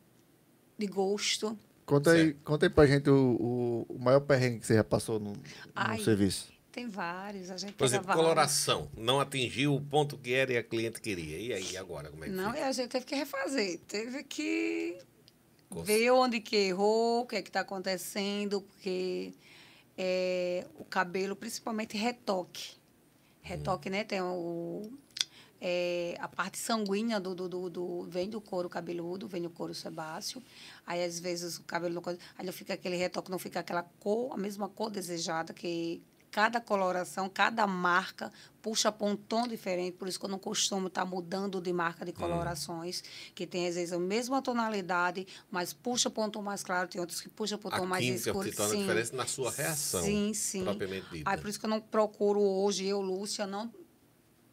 de gosto. Conta aí, conta aí pra gente o, o, maior perrengue que você já passou no, no Ai, serviço. Tem vários, a gente Por exemplo, vários. coloração. Não atingiu o ponto que era e a cliente queria. E aí, agora, como é que Não, fica? e a gente teve que refazer, teve que Gosto. ver onde que errou, o que é que está acontecendo, porque é, o cabelo, principalmente retoque. Retoque, né? Tem o, é, a parte sanguínea do, do, do, do- vem do couro cabeludo, vem do couro sebáceo. Aí, às vezes, o cabelo não... Aí não fica aquele retoque, não fica aquela cor, a mesma cor desejada, que cada coloração, cada marca puxa para um tom diferente. Por isso que eu não costumo estar mudando de marca de colorações, que tem, às vezes, a mesma tonalidade, mas puxa para um tom mais claro, tem outros que puxa para um tom mais escuro. te torna Sim. diferença na sua reação. Sim, sim. Propriamente dita. Aí, por isso que eu não procuro hoje, eu, Lúcia, não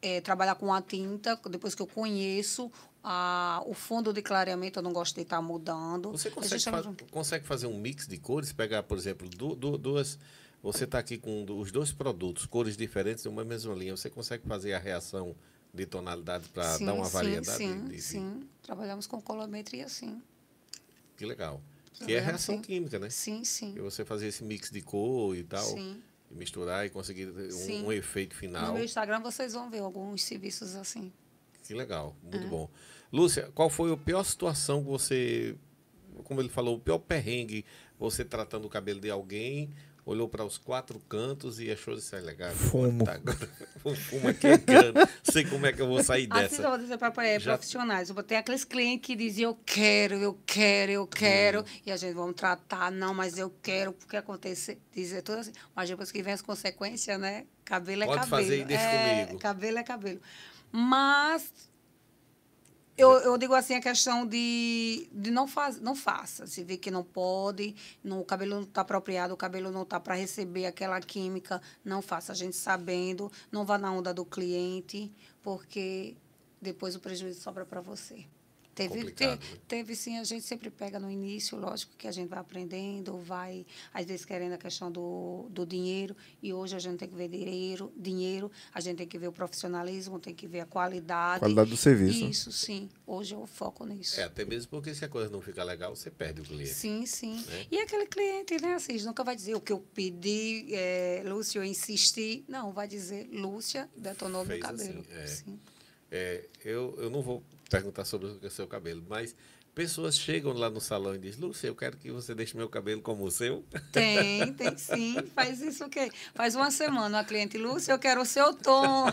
eh, trabalhar com a tinta, depois que eu conheço a, o fundo de clareamento, eu não gosto de estar mudando. Você consegue, consegue fazer um mix de cores? Pegar, por exemplo, du- du- duas. Você está aqui com os dois produtos, cores diferentes de uma mesma linha. Você consegue fazer a reação de tonalidade para dar uma sim, variedade? Sim, de- de- sim. Trabalhamos com colorimetria, sim. Que legal. Que é reação sim. química, né? Sim, sim. E você fazer esse mix de cor e tal, Sim. E misturar e conseguir Sim. um, um efeito No final. meu Instagram vocês vão ver alguns serviços assim. Que legal, É. muito bom. Lúcia, qual foi a pior situação que você, como ele falou, o pior perrengue, você tratando o cabelo de alguém, olhou para os quatro cantos e achou isso aí legal? Fumo. Tá, agora, o fumo aqui é grande, sei como é que eu vou sair Assim, eu dessa. vou dizer para é, Já- profissionais. Eu botei aqueles clientes que diziam, eu quero, eu quero, eu quero. Hum. E a gente vamos tratar, não, mas eu quero, porque acontece, dizer tudo assim. Mas depois que vem as consequências, né? Cabelo é Pode cabelo. fazer e deixa é, comigo. Cabelo é cabelo. Mas eu, eu digo assim, a questão de, de não, faz, não faça. Se vê que não pode, não, o cabelo não está apropriado, o cabelo não está para receber aquela química, não faça. A gente sabendo, não vá na onda do cliente, porque depois o prejuízo sobra para você. Teve, te- né? teve sim, a gente sempre pega no início, lógico que a gente vai aprendendo, vai, às vezes, querendo a questão do, do dinheiro, e hoje a gente tem que ver dinheiro, dinheiro, a gente tem que ver o profissionalismo, tem que ver a qualidade. Qualidade do serviço. Isso, sim. Hoje eu foco nisso. É, até mesmo porque se a coisa não fica legal, você perde o cliente. Sim, sim. Né? E aquele cliente, né, assim, nunca vai dizer o que eu pedi, é, Lúcia, eu insisti. Não, vai dizer, Lúcia detonou meu Fez cabelo. assim, é. Sim. É, eu, eu não vou perguntar sobre o seu cabelo, mas pessoas chegam lá no salão e dizem, Lúcia, eu quero que você deixe meu cabelo como o seu. Tem, tem sim. Faz isso o quê? Faz uma semana a cliente, Lúcia, eu quero o seu tom.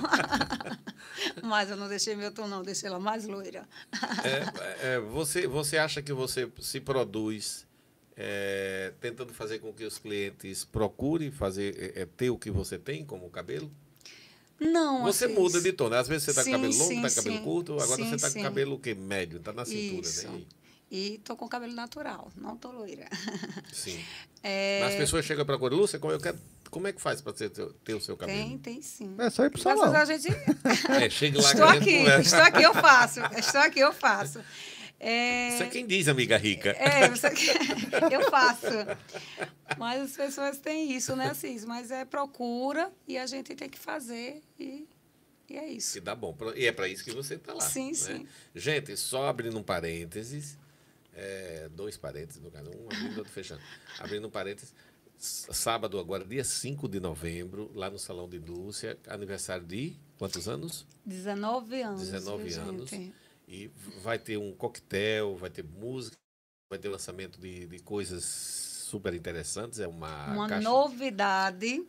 Mas eu não deixei meu tom, não, deixei ela mais loira. É, é, você, você acha que você se produz é, tentando fazer com que os clientes procurem fazer, é, é, ter o que você tem como cabelo? Não, Você assim, muda de tom, né? Às vezes você está com sim, cabelo longo, sim, está com cabelo sim. curto, agora Sim, você está com cabelo o quê? Médio, está na cintura, Isso. né? E tô com cabelo natural, não tô loira. Sim. É, Mas as pessoas chegam para a Lúcia, como, eu quero, como é que faz para ter, ter o seu cabelo? tem, tem sim. É só ir pro Graças salão. a gente É, chega lá Estou aqui, estou aqui, eu faço. Estou aqui, eu faço. É, Isso é quem diz, amiga rica. é, você- eu faço. Mas as pessoas têm isso, né, Cis? Mas é procura e a gente tem que fazer e, e é isso. Que dá bom. E é para isso que você está lá. Sim, né? sim. Gente, só abrindo um parênteses, é, dois parênteses, no caso, um abrindo e outro fechando. Abrindo um parênteses, Sábado agora, dia 5 de novembro, lá no Salão de Indústria, aniversário de quantos anos? 19 anos. 19 viu, anos. gente? E vai ter um coquetel, vai ter música, vai ter lançamento de, de coisas super interessantes. É uma, Uma caixa... novidade.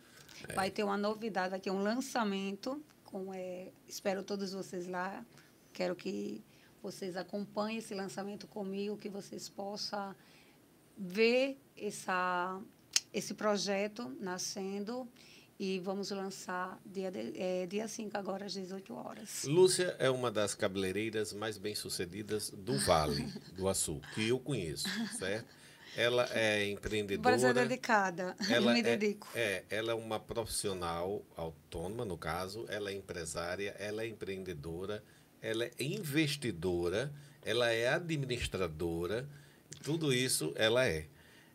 Vai ter uma novidade, ter um lançamento. Com, é, espero todos vocês lá. Quero que vocês acompanhem esse lançamento comigo, que vocês possam ver essa, esse projeto nascendo. E vamos lançar dia, de, é, dia 5, agora às 18 horas. Lúcia é uma das cabeleireiras mais bem-sucedidas do Vale do Açu, que eu conheço, certo? Ela é empreendedora. Para ser dedicada, Ela me é, dedico. É, ela é uma profissional autônoma, no caso, ela é empresária, ela é empreendedora, ela é investidora, ela é administradora, tudo isso ela é.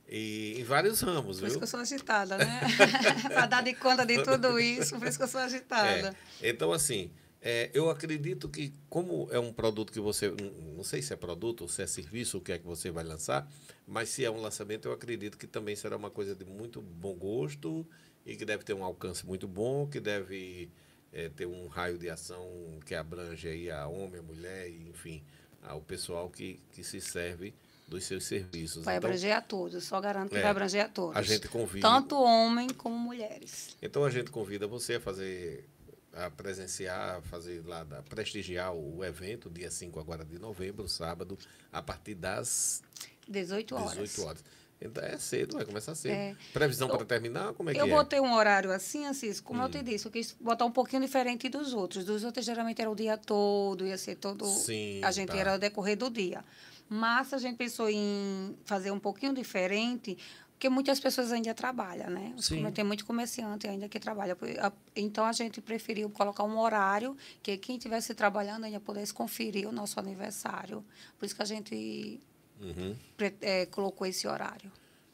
E em vários ramos, Por isso viu? que eu sou agitada, né? Para dar de conta de tudo isso, por isso que eu sou agitada. É. Então, assim, é, eu acredito que, como é um produto que você. Não sei se é produto ou se é serviço, o que é que você vai lançar, mas se é um lançamento, eu acredito que também será uma coisa de muito bom gosto e que deve ter um alcance muito bom, que deve é, ter um raio de ação que abrange aí a homem, a mulher, enfim, ao pessoal que, que se serve dos seus serviços. Vai Então, abranger a todos, só garanto que É, vai abranger a todos. a gente convida. Tanto homem como mulheres. Então a gente convida você a fazer, a presenciar, a fazer lá, a prestigiar o evento, dia 5 agora de novembro, sábado, a partir das 18 horas. 18 horas. Então é cedo, vai começar cedo. É. Previsão Eu- para terminar, como é que Eu é? botei um horário assim, Assis, como Hum. eu te disse, eu quis botar um pouquinho diferente dos outros. Dos outros geralmente era o dia todo, ia ser todo. Sim, a gente tá. era o decorrer do dia. Mas a gente pensou em fazer um pouquinho diferente, porque muitas pessoas ainda trabalham, né? Sim. Tem muito comerciante ainda que trabalha. Então a gente preferiu colocar um horário que quem estivesse trabalhando ainda pudesse conferir o nosso aniversário. Por isso que a gente Uhum. eh, colocou esse horário.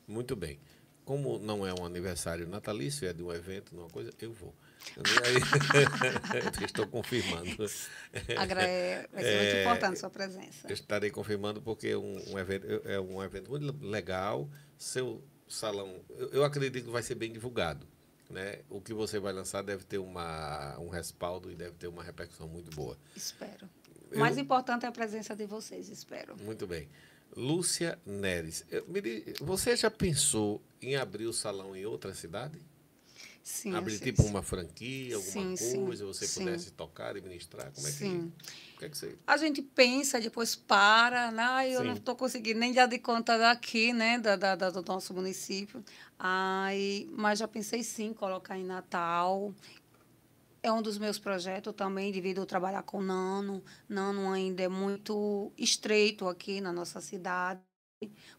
Muito bem. Como não é um aniversário natalício, é de um evento, de uma coisa, eu vou. Aí, estou confirmando. Agra- é- Vai ser muito importante sua presença. Eu estarei confirmando porque é um, um evento, é um evento muito legal. Seu salão, eu, eu acredito que vai ser bem divulgado. Né? O que você vai lançar deve ter uma, um respaldo e deve ter uma repercussão muito boa. Espero. O Eu- mais importante é a presença de vocês, espero. Muito bem. Lúcia Neres, eu- você já pensou em abrir o salão em outra cidade? Sim, abrir Assis. tipo uma franquia, alguma Sim, sim, coisa, você sim. pudesse tocar e ministrar? Como é Sim. que, que é que você... A gente pensa, depois para, né? Ai, eu não Sim. estou conseguindo nem dar de conta daqui, né? Da, da, da- do nosso município. Ai, mas já pensei sim colocar em Natal. É um dos meus projetos também, devido a trabalhar com Nano. Nano ainda é muito estreito aqui na nossa cidade.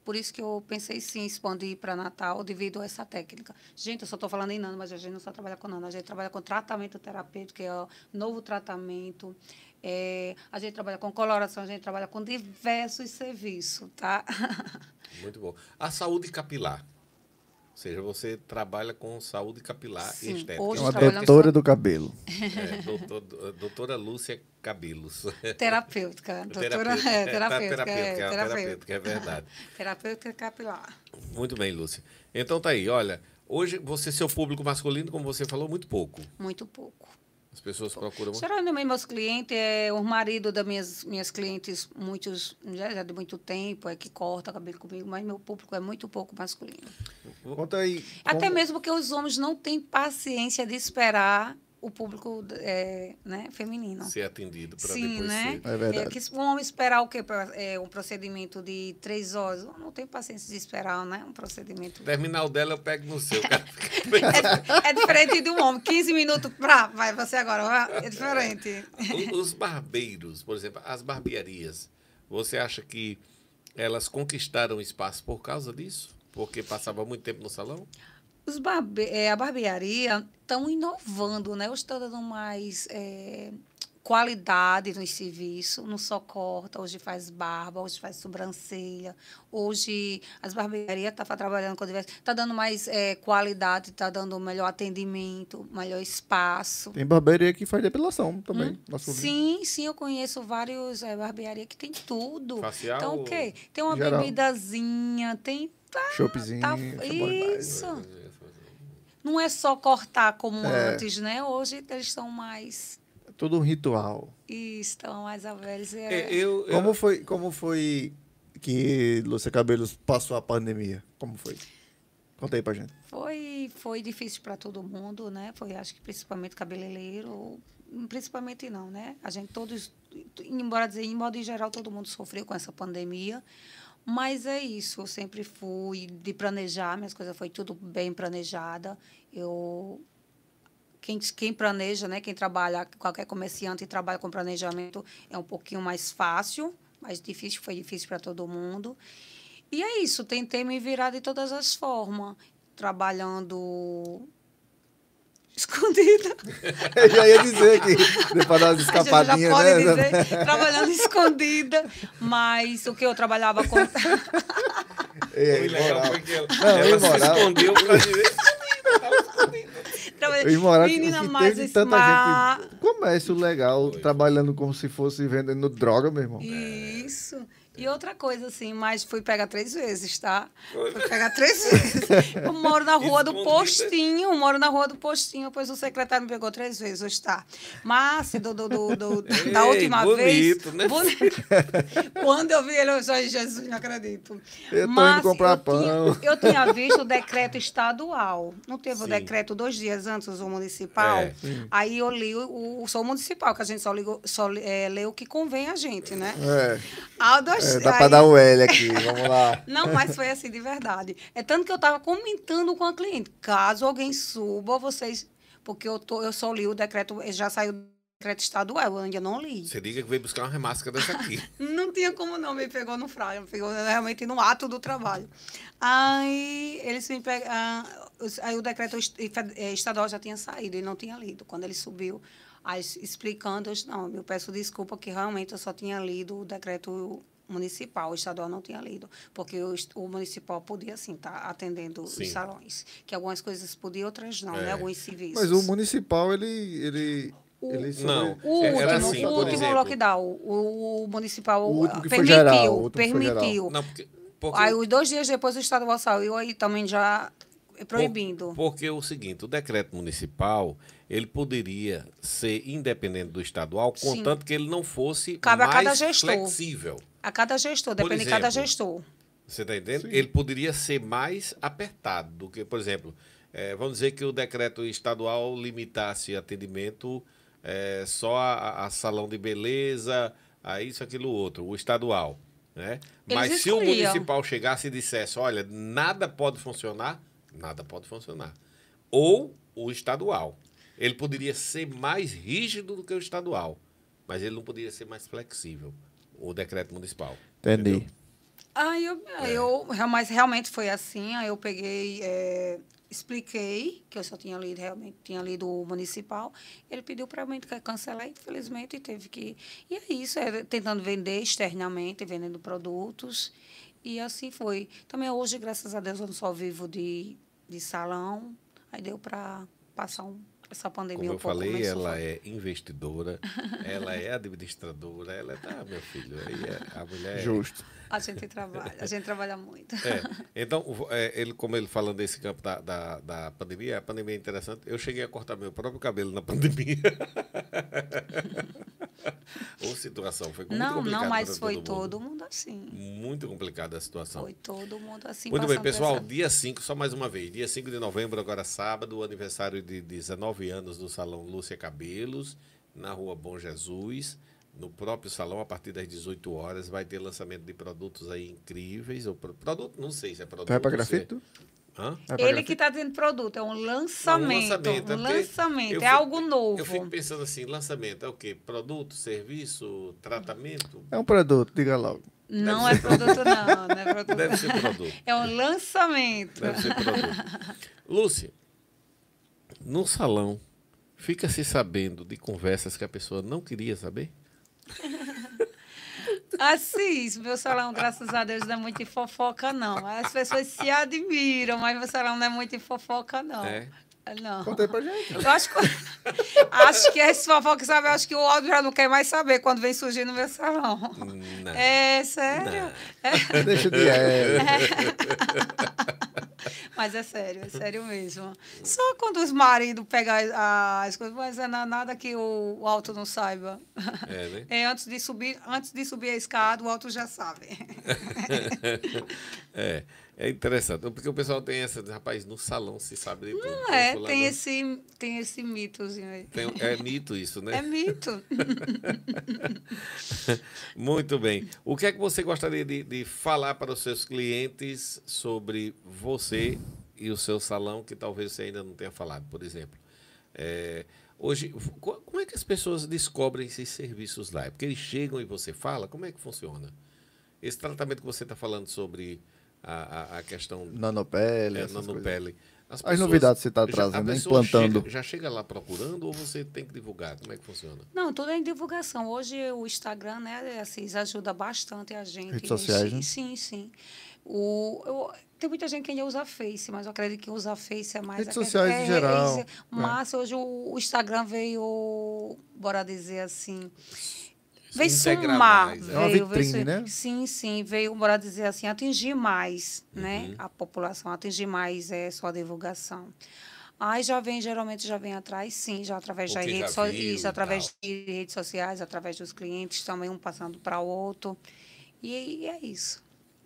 Por isso que eu pensei sim expandir para Natal devido a essa técnica. Gente, eu só estou falando em nano, mas a gente não só trabalha com nano, a gente trabalha com tratamento terapêutico, que é o novo tratamento. É, a gente trabalha com coloração, a gente trabalha com diversos serviços, tá? Muito bom. A saúde capilar. Ou seja, você trabalha com saúde capilar Sim, e estética. É hoje uma trabalhamos doutora do cabelo. É, doutor- doutora Lúcia Cabelos. terapêutica. Doutora, é, tá, terapêutica, terapêutica, é, é uma terapêutica. terapêutica, é verdade. Terapêutica capilar. Muito bem, Lúcia. Então tá aí, olha, hoje você, seu público masculino, como você falou, muito pouco. Muito pouco. As pessoas procuram. Geralmente, meus clientes, é o marido das minhas, minhas clientes, muitos, já, já de muito tempo, é que corta cabelo comigo, mas meu público é muito pouco masculino. Conta aí. Até como- mesmo porque os homens não têm paciência de esperar o público é, né, feminino. ser atendido para Sim, depois né? ser. É verdade. que se um homem esperar o quê? É, um procedimento de três horas. Eu Não tem paciência de esperar, né? Um procedimento. Terminar o dela, eu pego no seu. cara. É, é diferente de um homem. 15 minutos pra. Vai você agora. É diferente. Os barbeiros, por exemplo, as barbearias, você acha que elas conquistaram espaço por causa disso? Porque passava muito tempo no salão? Os barbe é, a barbearia estão inovando, né? Hoje estão dando mais é, qualidade no serviço, não só corta, hoje faz barba, hoje faz sobrancelha, hoje as barbearias estão trabalhando com diversos, está dando mais é, qualidade, está dando melhor atendimento, melhor espaço. Tem barbearia que faz depilação também. Hum? Sim, sim, eu conheço vários é, barbearias que tem tudo. Facial Então, o quê? Tem uma Geral. bebidazinha, tem Choppzinho. Tá, isso é isso. Não é só cortar como É. antes, né? Hoje eles estão mais. É Tudo um ritual. Estão mais velhos. É, É, eu, eu- Como foi, como foi que Lúcia Cabelos passou a pandemia? Como foi? Conta aí pra gente. Foi, foi difícil para todo mundo, né? Foi, acho que principalmente cabeleireiro, principalmente não, né? A gente todos, embora dizer, em modo em geral, todo mundo sofreu com essa pandemia. Mas é isso, eu sempre fui de planejar, minhas coisas foi tudo bem planejada. Eu quem, quem planeja, né, quem trabalha, qualquer comerciante trabalha com planejamento é um pouquinho mais fácil, mais difícil, foi difícil para todo mundo. E é isso, tentei me virar de todas as formas, trabalhando escondida. Eu já ia dizer que depois já escapadinhas, pode né? dizer, trabalhando escondida, mas o que eu trabalhava com o legal moral. foi que ela, Não, ela se escondeu pra dizer. O imoral é que- Menina, mas teve tanta mar- gente. Comércio legal, trabalhando como se fosse vendendo droga, meu irmão. Isso. E outra coisa, assim, mas fui pegar três vezes, tá? Fui pegar três vezes. Eu moro na rua do postinho, moro na rua do postinho, pois o secretário me pegou três vezes, hoje tá. Mas, do, do, do, do- da Ei, última bonito, vez. né? boni- Quando eu vi ele, eu só, Jesus, não acredito. Eu tô Mas indo comprar eu pão. Tinha, eu tinha visto o decreto estadual. Não teve o Sim. decreto dois dias antes, o municipal? É. Aí eu li o, o o municipal, que a gente só, ligou, só é, lê o que convém a gente, né? É, Ah, dois- é, dá aí- pra dar um L aqui, vamos lá. Não, mas foi assim de verdade. É tanto que eu estava comentando com a cliente. Caso alguém suba, vocês. Porque eu, tô, eu só li o decreto, já saiu o decreto estadual, eu ainda não li. Você diga que veio buscar uma remáscara dessa aqui. Não tinha como não, me pegou no fraio, me pegou realmente no ato do trabalho. Aí eles me pegam. aí o decreto eh, estadual já tinha saído e não tinha lido. Quando ele subiu, aí explicando, eu disse, não, eu peço desculpa que realmente eu só tinha lido o decreto municipal, o estadual não tinha lido, porque o, o municipal podia sim estar atendendo Sim. os salões, que algumas coisas podiam, outras não, É. né? Alguns serviços. Mas o municipal, ele. ele, O- ele sobre- Não. O É, último, era assim, o último exemplo. lockdown, o, o municipal O último que foi permitiu, geral, o último que foi geral. permitiu. Não, porque, porque, Aí, os dois dias depois, o estadual saiu aí também já proibindo. por- porque é o seguinte, o decreto municipal, ele poderia ser independente do estadual, Sim. contanto que ele não fosse Cabe a mais flexível. A cada gestor, Por depende de cada exemplo, gestor. Você está entendendo? Sim. Ele poderia ser mais apertado do que, por exemplo, eh, vamos dizer que o decreto estadual limitasse atendimento eh, só a, a salão de beleza, a isso, aquilo, outro, o estadual. Né? Eles Mas se o escolhiam. municipal chegasse e dissesse, olha, nada pode funcionar, nada pode funcionar. Ou o estadual. Ele poderia ser mais rígido do que o estadual, mas ele não poderia ser mais flexível, o decreto municipal. Entendi. Entendeu? Aí eu, aí eu, mas realmente foi assim. Aí eu peguei, é, expliquei que eu só tinha lido, realmente tinha lido o municipal. Ele pediu para mim que cancelar, infelizmente teve que. E é isso, é tentando vender externamente, vendendo produtos. E assim foi. Também hoje, graças a Deus, eu não só vivo de, de salão. Aí deu para passar um, essa pandemia Como um eu pouco falei, ela é investidora, ela é administradora, ela é. Tá, meu filho, aí é- a mulher. é- Justo. A gente trabalha, a gente trabalha muito. É, então, é, ele, como ele falando desse campo da, da, da pandemia, a pandemia é interessante. Eu cheguei a cortar meu próprio cabelo na pandemia. Ou situação, foi muito Não, complicado não, mas para foi todo todo mundo. mundo assim. Muito complicada a situação. Foi todo mundo assim. Muito bem, pessoal. essa- Dia 5, só mais uma vez. Dia 5 de novembro, agora sábado, aniversário de 19 anos do Salão Lúcia Cabelos, na rua Bom Jesus. No próprio salão, a partir das 18 horas, vai ter lançamento de produtos aí incríveis. Ou pro- produto, não sei se é produto. Vai se é- grafito? Hã? Pra Ele que está dizendo produto, é um lançamento. lançamento, é Um lançamento, é fico- algo novo. Eu fico pensando assim, lançamento é o quê? Produto, serviço, tratamento? É um produto, diga logo. Não é produto, não. Não é produto. Deve ser produto. É um lançamento. Deve ser produto. Lúcia, no salão, fica se sabendo de conversas que a pessoa não queria saber? Assis, meu salão, graças a Deus, não é muito de fofoca, não. As pessoas se admiram, mas meu salão não é muito de fofoca, não. É. Não. Conta aí pra gente. Eu acho que, acho que esse fofoca, sabe? Eu acho que o Aldo já não quer mais saber quando vem surgir no meu salão. Não. É sério. É, Deixa de é. mas é sério, é sério mesmo. Só quando os maridos pegam as coisas, mas é na- nada que o, o Alto não saiba. É, né? É, antes de subir, antes de subir a escada, o Alto já sabe. É, é interessante. Porque o pessoal tem essa, rapaz, no salão se sabe de tudo. Não é, tem esse, tem esse mitozinho aí. tem- é mito isso, né? É mito. Muito bem. O que é que você gostaria de, de falar para os seus clientes sobre você e o seu salão que talvez você ainda não tenha falado, por exemplo? É, hoje, co- como é que as pessoas descobrem esses serviços lá? É porque eles chegam e você fala? Como é que funciona? Esse tratamento que você está falando sobre a, a, a questão Nanopele, é, essas coisas. nanopele. As novidades que você está já- trazendo, a né? pessoa implantando. Chega, já chega lá procurando ou você tem que divulgar? Como é que funciona? Não, tudo é em divulgação. Hoje o Instagram, né, assim, ajuda bastante a gente. Redes sociais, né? Sim, sim. O, eu- tem muita gente que ainda usa Face, mas eu acredito que usa Face é mais... Redes é- sociais em é- geral, é- Mas hoje o, o Instagram veio, bora dizer assim... Veio somar. mais, né? É uma veio, vitrine, veio, né? Sim, sim. Veio, bora dizer assim, atingir mais Uhum. né, a população, atingir mais é, sua divulgação. Aí já vem, geralmente já vem atrás, sim, já através das redes, so- e isso, através tal. de redes sociais, através dos clientes, também um passando para o outro. E, é isso.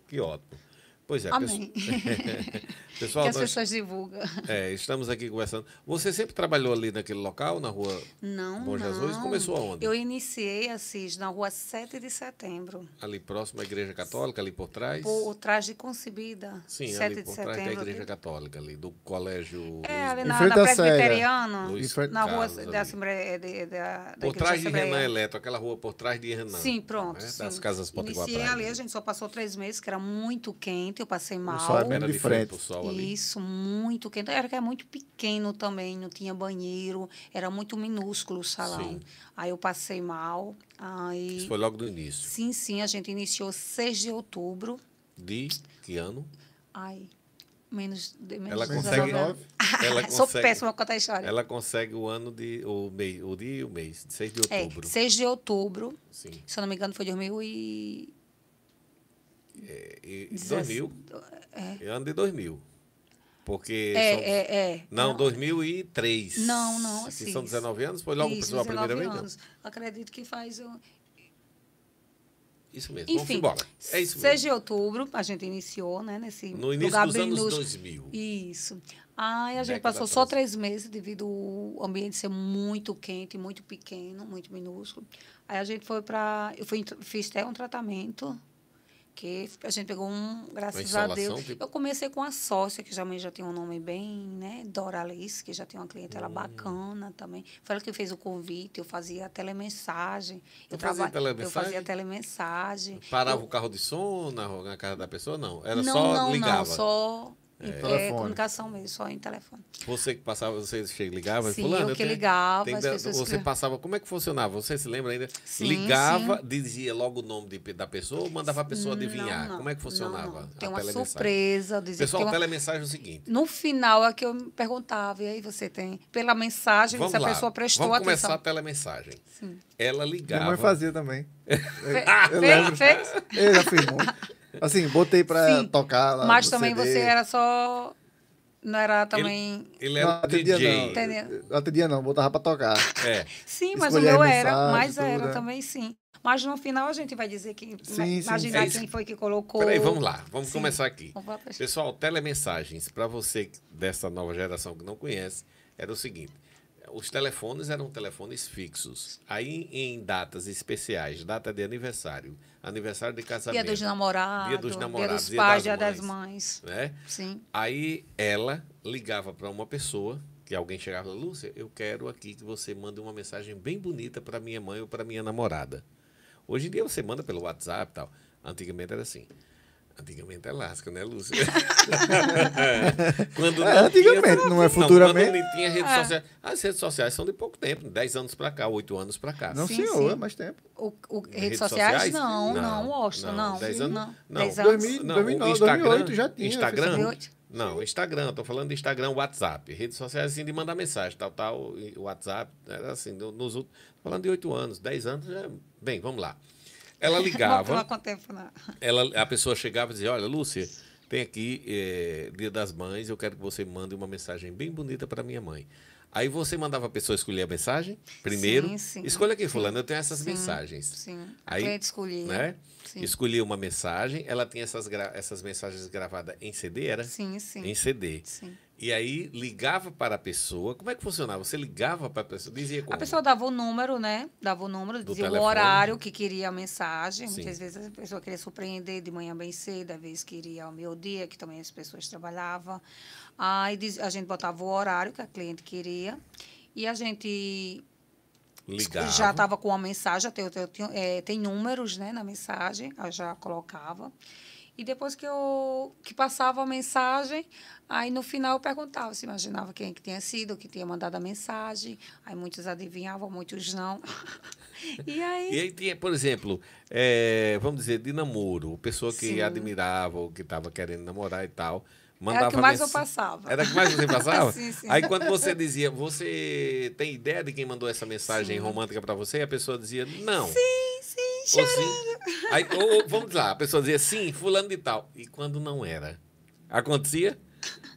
Que ótimo. Pois é, Amém. pessoal, que as nós- pessoas divulgam. É, estamos aqui conversando. Você sempre trabalhou ali naquele local, na rua Não, Bom não. Jesus? Começou aonde? Eu iniciei, Assis, na rua 7 de setembro. ali próximo à Igreja Católica, ali por trás? Por trás de Concebida. Sim, 7 ali de por trás da setembro. Igreja Católica, ali, do colégio. É, ali na, frente na frente- na rua Carlos, da ali. Assembleia, de, da, da Por trás de. Renan Eletro, aquela rua por trás de Renan. Sim, pronto. né? sim. Das casas Potiguar Iniciei ali, a gente só passou três meses, que era muito quente, eu passei mal. sol é Era de frente sol ali. Isso, muito quente. Era que é muito pequeno também, não tinha banheiro, era muito minúsculo o salão. Sim. Aí eu passei mal. Aí, Isso foi logo do início. sim, sim, a gente iniciou 6 de outubro. De que ano? Ai, menos de menos Ela consegue. 19. Ela Sou consegue, péssima pra contar a história. ela consegue o ano de. O, mês, o dia e o mês, de 6 de é, outubro. 6 de outubro, Sim. se eu não me engano, foi 2000 e... E, e Dezesse- 2000. É. Ano de 2000. Porque. É, são- é, é. Não, Era- 2003. Não, não, assim, são 19 anos? Foi logo Isso, a primeira 19 vez? Não. anos. Acredito que faz... um- Isso mesmo. Vamos Enfim, embora. É isso 6 mesmo. de outubro, a gente iniciou, né? Nesse No início lugar dos bem anos minúsculo. 2000. Isso. Aí a gente Década passou só três meses devido ao ambiente ser muito quente, muito pequeno, muito minúsculo. Aí a gente foi para. Eu fui, fiz até um tratamento, que a gente pegou um, graças a Deus. tipo? Eu comecei com a sócia, que também já tem um nome bem, né? Doralice, que já tem uma Hum. clientela bacana também. Foi ela que fez o convite, eu fazia telemensagem. Eu, Tu fazia traba- eu telemensagem? fazia telemensagem. Parava o carro de som na, na casa da pessoa? Não. Era não, só não, ligava. não, só é, Telefone. comunicação mesmo, só em telefone. Você que passava, você ligava e Sim, fulano. eu que tenho- ligava, tem você que- passava, como é que funcionava? Você se lembra ainda? Sim, ligava, dizia logo o nome de- da pessoa ou mandava a pessoa Não, adivinhar? não, como é que não, funcionava? não. a Tem uma surpresa. Dizer Pessoal, a uma- telemensagem é o seguinte. No final é que eu me perguntava, e aí você tem? Pela mensagem, Vamos se a lá. pessoa prestou Vamos começar a atenção. telemensagem. Sim. Ela Minha ligava. mãe fazia também. Fe- eu fez- lembro. fez? Fiz muito. Assim, botei pra Sim, tocar lá. Mas no também CD. você era só. Não era também. Ele Não era o atendia, DJ. não. Não atendia, não. Botava pra tocar. É. Sim, mas o meu era, mas tudo, era né? também sim. Mas no final a gente vai dizer que. Sim, sim, imaginar sim. quem foi que colocou. Peraí, vamos lá. Vamos Sim. começar aqui. Pessoal, telemensagens, para você dessa nova geração que não conhece, era o seguinte: os telefones eram telefones fixos. Aí, em datas especiais, data de aniversário, aniversário de casamento, Dia dos namorados, Dia dos namorados, dia dia dos pais, das dia das mães. mães. né? Sim. Aí ela ligava para uma pessoa, que alguém chegava e falava, Lúcia, eu quero aqui que você mande uma mensagem bem bonita para minha mãe ou para minha namorada. Hoje em dia você manda pelo WhatsApp e tal. Antigamente era assim. Antigamente é lasca, né, Lúcia? quando É, antigamente, não é futuramente. Não, quando não tinha redes É. sociais. As redes sociais são de pouco tempo, 10 anos para cá, 8 anos para cá. Não, Sim, senhor, sim. é mais tempo. O, o- redes, Redes sociais? sociais? Não, Não, não, Washington, não. não. Dez Sim, anos? não. Não. Dez anos. 2000, Não, 2009, o Instagram, 2008 já tinha. Instagram, Facebook. 2008. Não, Instagram, tô falando de Instagram, WhatsApp, redes sociais assim de mandar mensagem, tal, tal, WhatsApp, era assim, no- nos outros, falando de oito anos, dez anos, já, bem, vamos lá. Ela ligava, não. ela, a pessoa chegava e dizia, olha, Lúcia, tem aqui eh, Dia das Mães, eu quero que você mande uma mensagem bem bonita para minha mãe. Aí você mandava a pessoa escolher a mensagem, primeiro, Sim, sim, escolha aqui, fulano, eu tenho essas sim, mensagens. Sim. A Aí, cliente escolhia. né? Sim. Uma mensagem, ela tinha essas, essas mensagens gravadas em CD, era? Sim, sim. Em CD. Sim. E aí ligava para a pessoa. Como é que funcionava? Você ligava para a pessoa, dizia como? A pessoa dava o número, né? Dava o número, Do dizia telefone. o horário que queria a mensagem. Sim. Muitas vezes a pessoa queria surpreender de manhã bem cedo, às vezes queria ao meio-dia, que também as pessoas trabalhavam. Aí a gente botava o horário que a cliente queria. E a gente ligava. já estava com a mensagem, eu, eu é, tem números né, na mensagem, eu já colocava. E depois que eu que passava a mensagem, aí no final eu perguntava, se imaginava quem que tinha sido, que tinha mandado a mensagem. Aí muitos adivinhavam, muitos não. e aí, E aí tinha, por exemplo, é, vamos dizer, de namoro, pessoa que Sim. admirava ou que estava querendo namorar e tal. era Mandava o que mais eu mens- passava. Era que mais você passava? Sim, sim. Aí quando você dizia, você tem ideia de quem mandou essa mensagem Sim. romântica para você? A pessoa dizia, não. Sim, Ou chorando. sim. Aí, ou, ou, vamos lá, a pessoa dizia sim, fulano de tal. E quando não era? Acontecia?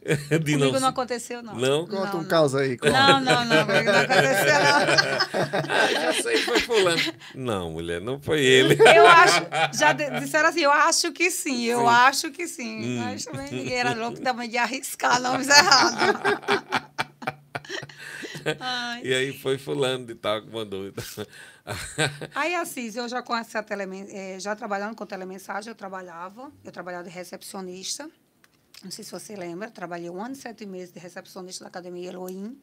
De Comigo se- não aconteceu, não. Não? Conta um não. caos aí. conta. Não, não, não, comigo não aconteceu, não. Ah, já sei, foi fulano. Não, mulher, não foi ele. Eu acho, já disseram assim, eu acho que sim, eu Sim. acho que sim. Hum. Mas também ninguém era louco também de arriscar nomes errados. Ai. E aí foi fulano de tal que mandou. Aí, Assis, eu já com essa telemen eh, já trabalhando com telemensagem, eu trabalhava, eu trabalhava de recepcionista. Não sei se você lembra, trabalhei um ano e sete meses de recepcionista da Academia Elohim.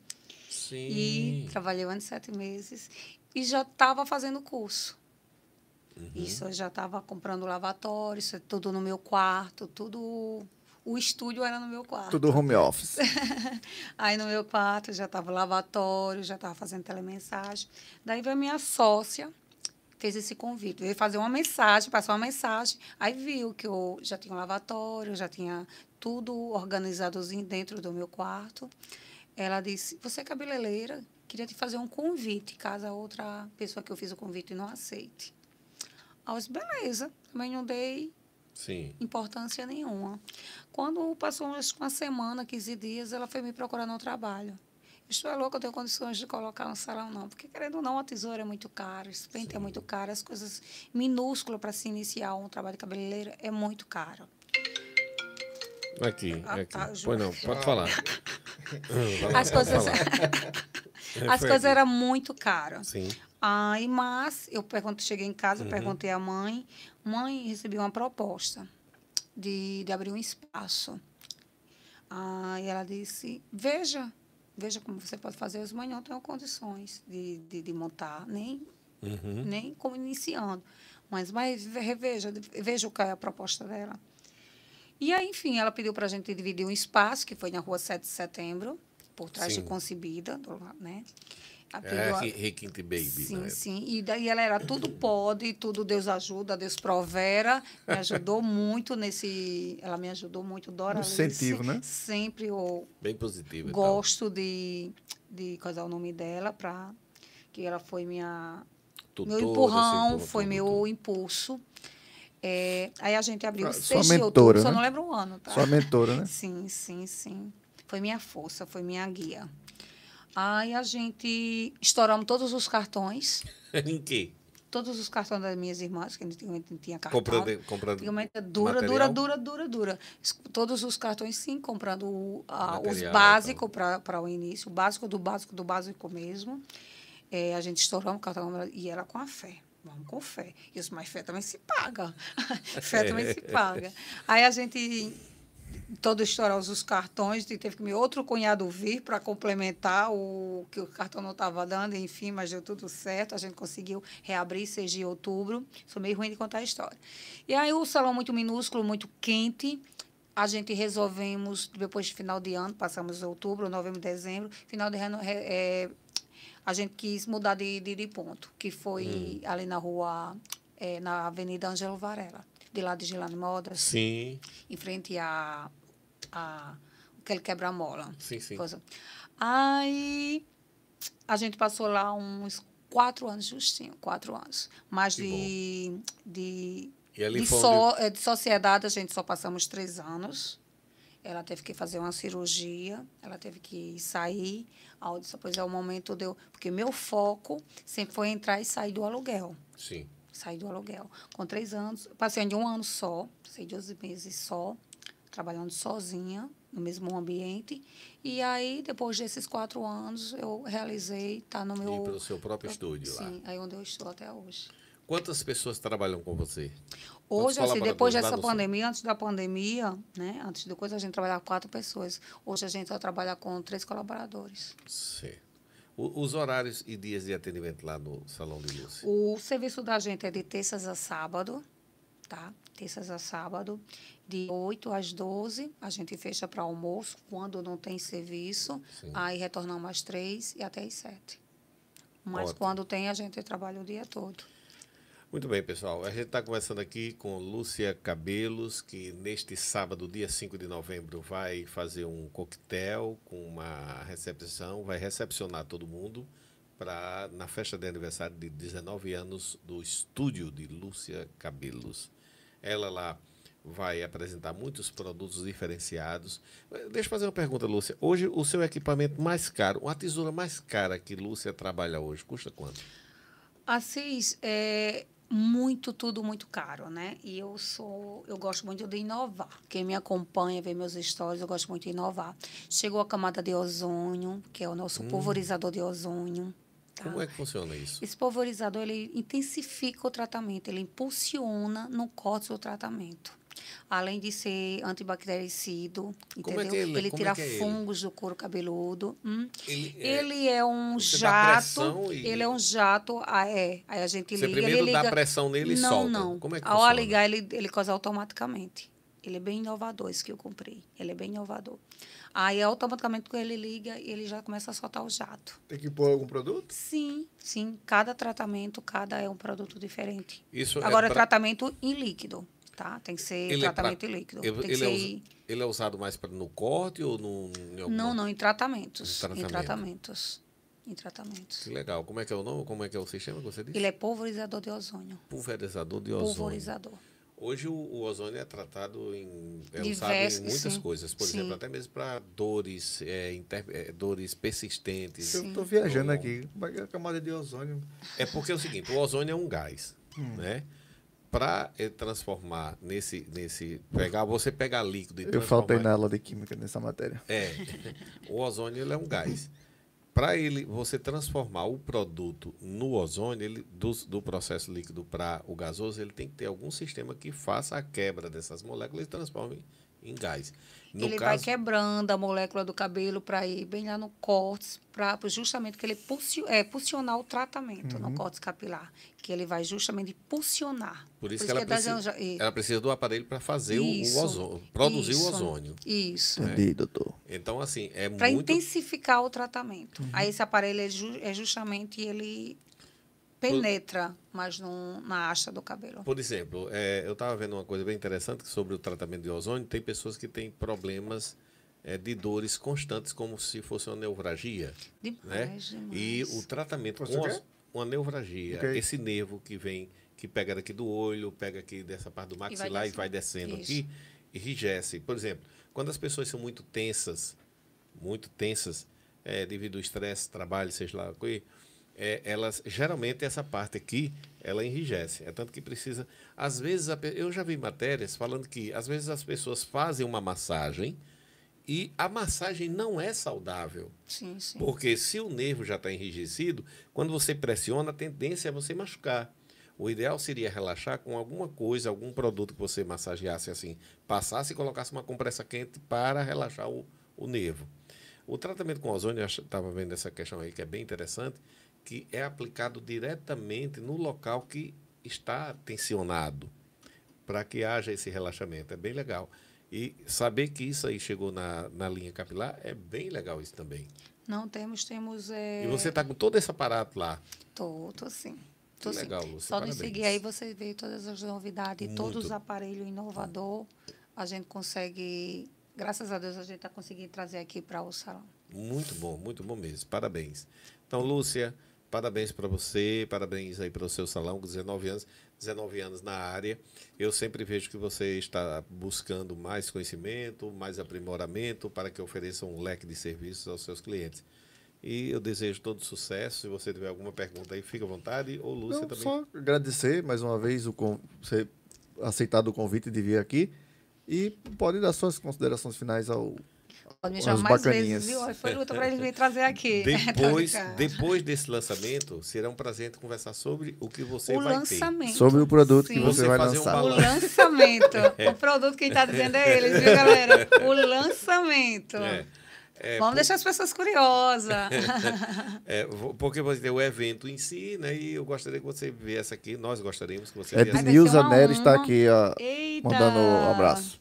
Sim. E trabalhei um ano e sete meses. E já estava fazendo curso. Isso, eu já estava comprando lavatório, isso é tudo no meu quarto, tudo. O estúdio era no meu quarto. Tudo home office. Aí no meu quarto já estava lavatório, já estava fazendo telemensagem. Daí veio a minha sócia, fez esse convite. Veio fazer uma mensagem, passou uma mensagem. Aí viu que eu já tinha um lavatório, já tinha tudo organizadozinho dentro do meu quarto. Ela disse: Você é cabeleireira? Queria te fazer um convite, caso a outra pessoa que eu fiz o convite não aceite. Aí eu disse: Beleza. Também não dei Sim. importância nenhuma. Quando passou uma semana, 15 dias, ela foi me procurar no trabalho. Estou é louca, eu tenho condições de colocar no salão, não. Porque, querendo ou não, a tesoura é muito cara, esse pente é muito caro, as coisas minúsculas para se iniciar um trabalho de cabeleireira é muito caro. Aqui, Ah, aqui. tá. Pois não, pode falar. As coisas, as coisas eram muito caras. Sim. Aí, mas eu pergunto, cheguei em casa, Uhum. perguntei à mãe. Mãe, recebi uma proposta de, de abrir um espaço. Aí ela disse, veja, veja como você pode fazer. Os mães não tenho condições de, de, de montar, nem, Uhum. nem como iniciando. Mas, mas reveja, veja o que é a proposta dela. E aí, enfim, ela pediu para a gente dividir um espaço, que foi na rua 7 de setembro, por trás Sim. de Concebida, do, né? Ela É Requinte Baby, Sim, né? sim. E daí ela era tudo pode, tudo Deus ajuda, Deus provera. Me ajudou muito nesse. Ela me ajudou muito, Dora. Alice. incentivo, né? Sempre eu Bem positivo. gosto de, de coisar o nome dela, para que ela foi minha. tal. meu empurrão, assim, foi meu tudo. impulso. É, aí a gente abriu Ah, 6 sua de mentora, outubro, só né? não lembro o ano, tá? Sua mentora, né? Sim, sim, sim. Foi minha força, foi minha guia. Aí a gente estouramos todos os cartões, em quê? todos os cartões das minhas irmãs, que antigamente não tinha cartão. Comprando, comprando Antigamente é dura, material? dura, dura, dura, dura. Todos os cartões, sim, comprando a- os Material, básicos para o início, o básico do básico do básico mesmo. É, a gente estourou o cartão e ela com a fé. Vamos com fé. Os mais fé também se paga. fé também se paga. Aí a gente, todos estouramos os cartões, teve que meu outro cunhado vir para complementar o que o cartão não estava dando, enfim, mas deu tudo certo. A gente conseguiu reabrir 6 de outubro. Sou meio ruim de contar a história. E aí o salão muito minúsculo, muito quente. A gente resolvemos, depois de final de ano, passamos outubro, novembro, dezembro, final de ano, é, a gente quis mudar de, de, de ponto, que foi ali na rua, é, na Avenida Ângelo Varela, de lá de Gilane Modas, Sim. em frente à a, aquele quebra-mola. Sim, sim. Coisa. Aí a gente passou lá uns quatro anos justinho, quatro anos. Mas Que de, de, E de, foi so- onde- eh, de sociedade a gente só passamos três anos. Ela teve que fazer uma cirurgia, ela teve que sair. Aí depois é o momento de eu. Porque meu foco sempre foi entrar e sair do aluguel. Sim. Saí do aluguel. Com três anos, passei de um ano só, passei 12 meses só, trabalhando sozinha, no mesmo ambiente. E aí, depois desses quatro anos, eu realizei estar no meu. Ir para o seu próprio estúdio lá. Sim, aí onde eu estou até hoje. Quantas pessoas trabalham com você? Hoje, assim, depois dessa pandemia, antes da pandemia, né? Antes de coisa, a gente trabalhava com quatro pessoas. Hoje a gente só trabalha com três colaboradores. Certo. O- Os horários e dias de atendimento lá no Salão de Lúcia? O serviço da gente é de terças a sábado, tá? Terças a sábado, de 8 às 12. A gente fecha para almoço, quando não tem serviço. Sim. Aí retornamos às 3 e até às 7. Mas Ótimo. quando tem, a gente trabalha o dia todo. Muito bem, pessoal. A gente está conversando aqui com Lúcia Cabelos, que neste sábado, dia 5 de novembro, vai fazer um coquetel com uma recepção, vai recepcionar todo mundo para na festa de aniversário de 19 anos do estúdio de Lúcia Cabelos. Ela lá vai apresentar muitos produtos diferenciados. Eh, Deixa eu fazer uma pergunta, Lúcia. Hoje, o seu equipamento mais caro, uma tesoura mais cara que Lúcia trabalha hoje, custa quanto? Assis, é muito, tudo muito caro, né? E eu sou, eu gosto muito de inovar. Quem me acompanha, vê meus stories, eu gosto muito de inovar. Chegou a camada de ozônio, que é o nosso pulverizador de ozônio. tá? Como é que funciona isso? Esse pulverizador, ele intensifica o tratamento, ele impulsiona no corte do tratamento. Além de ser antibactericida, é entendeu? que ele- como é tira é ele? fungos do couro cabeludo. hum. Ele, é- Ele é um dá jato. e- Ele é um jato. Ah, é. Aí a gente Você liga. primeiro ele dá liga... pressão nele e não, solta. Não, Como é Ao ligar, ele, ele coisa automaticamente. Ele é bem inovador, esse que eu comprei. Ele é bem inovador. Aí, automaticamente, quando ele liga, ele já começa a soltar o jato. Tem que pôr algum produto? Sim, sim. Cada tratamento, cada é um produto diferente. Isso Agora, é é pra- tratamento em líquido, tá? Tem que ser Ele é tratamento pra- em líquido. ele, Tem que ele é ser... usa- ele é usado mais pra, no corte ou no, em alguma- Não, não, em tratamentos. Em tratamento. Em tratamentos. Em tratamentos. Que legal. Como é que é o nome? Como é que é o sistema que você disse? Ele é pulverizador de ozônio. Pulverizador de ozônio. Pulverizador. Hoje o, o ozônio é tratado em. É usado Diversos, em muitas sim. coisas. Por Sim. exemplo, até mesmo para dores, é, inter- é, dores persistentes. Eu tô viajando Ou- aqui. Como é que é a camada de ozônio? É porque é o seguinte, o ozônio é um gás, Hum. né? Para transformar nesse, nesse, pegar, você pegar líquido e Eu faltei na aula de química nessa matéria. É, o ozônio ele é um gás. Para ele, você transformar o produto no ozônio, ele, do, do processo líquido para o gasoso, ele tem que ter algum sistema que faça a quebra dessas moléculas e transforme em gás. No ele vai caso, quebrando a molécula do cabelo para ir bem lá no córtex, para justamente que ele pulsi, é, pulsionar o tratamento no córtex capilar. Que ele vai justamente pulsionar. por isso que ela é precisa, ela precisa do aparelho para fazer o- o, Isso, ozônio, produzir o isso, ozônio. Isso. Entendi, doutor. Então, assim, é Para muito... intensificar o tratamento. Aí esse aparelho é, ju- é justamente ele penetra mais no, na haste do cabelo. Por exemplo, é, eu estava vendo uma coisa bem interessante sobre o tratamento de ozônio. Tem pessoas que têm problemas é, de dores constantes, como se fosse uma neuralgia. né? Demais, demais. E o tratamento Você com quer? os- uma neuralgia, Ok. esse nervo que vem, que pega daqui do olho, pega aqui dessa parte do maxilar e vai descendo, Isso. aqui, enrijece. Por exemplo, quando as pessoas são muito tensas, muito tensas, é, devido ao estresse, trabalho, seja lá o que, é, elas geralmente essa parte aqui ela enrijece. É tanto que precisa. Às vezes, a eu já vi matérias falando que às vezes as pessoas fazem uma massagem e a massagem não é saudável. Sim, sim. Porque se o nervo já está enrijecido, quando você pressiona, a tendência é você machucar. O ideal seria relaxar com alguma coisa, algum produto que você massageasse assim, passasse e colocasse uma compressa quente para relaxar o, o nervo. O tratamento com ozônio, eu estava vendo essa questão aí que é bem interessante, que é aplicado diretamente no local que está tensionado, para que haja esse relaxamento. É bem legal. E saber que isso aí chegou na, na linha capilar é bem legal isso também. Não temos, temos. É... E você está com todo esse aparato lá. Tô, tô sim. Tô Que sim. legal, Lúcia, Só nos parabéns. seguir aí você vê todas as novidades, todos os aparelhos inovador. A gente consegue graças a Deus a gente está conseguindo trazer aqui para o salão. Muito bom, muito bom mesmo. Parabéns. Então, Lúcia, parabéns para você, parabéns aí para o seu salão, com 19 anos, 19 anos na área. Eu sempre vejo que você está buscando mais conhecimento, mais aprimoramento para que ofereça um leque de serviços aos seus clientes. E eu desejo todo sucesso. Se você tiver alguma pergunta aí, fica à vontade. Ou Lúcia Não, também. Só agradecer mais uma vez o con- você aceitado o convite de vir aqui. E pode dar suas considerações finais ao. Pode me chamar mais bacaninhas. vezes, viu? Foi luta para ele vir trazer aqui. Depois, depois desse lançamento, será um prazer conversar sobre o que você o vai lançamento. Sobre o produto que Sim. você, Você vai fazer um lançar. O lançamento. O produto quem está dizendo é eles, viu, galera? O lançamento. ter. É, é, Vamos por- deixar as pessoas curiosas. é, porque você tem o evento em si, né? E eu gostaria que você viesse aqui, nós gostaríamos que você É viesse. vai Ednilza Nery está aqui ó, Eita! mandando um abraço.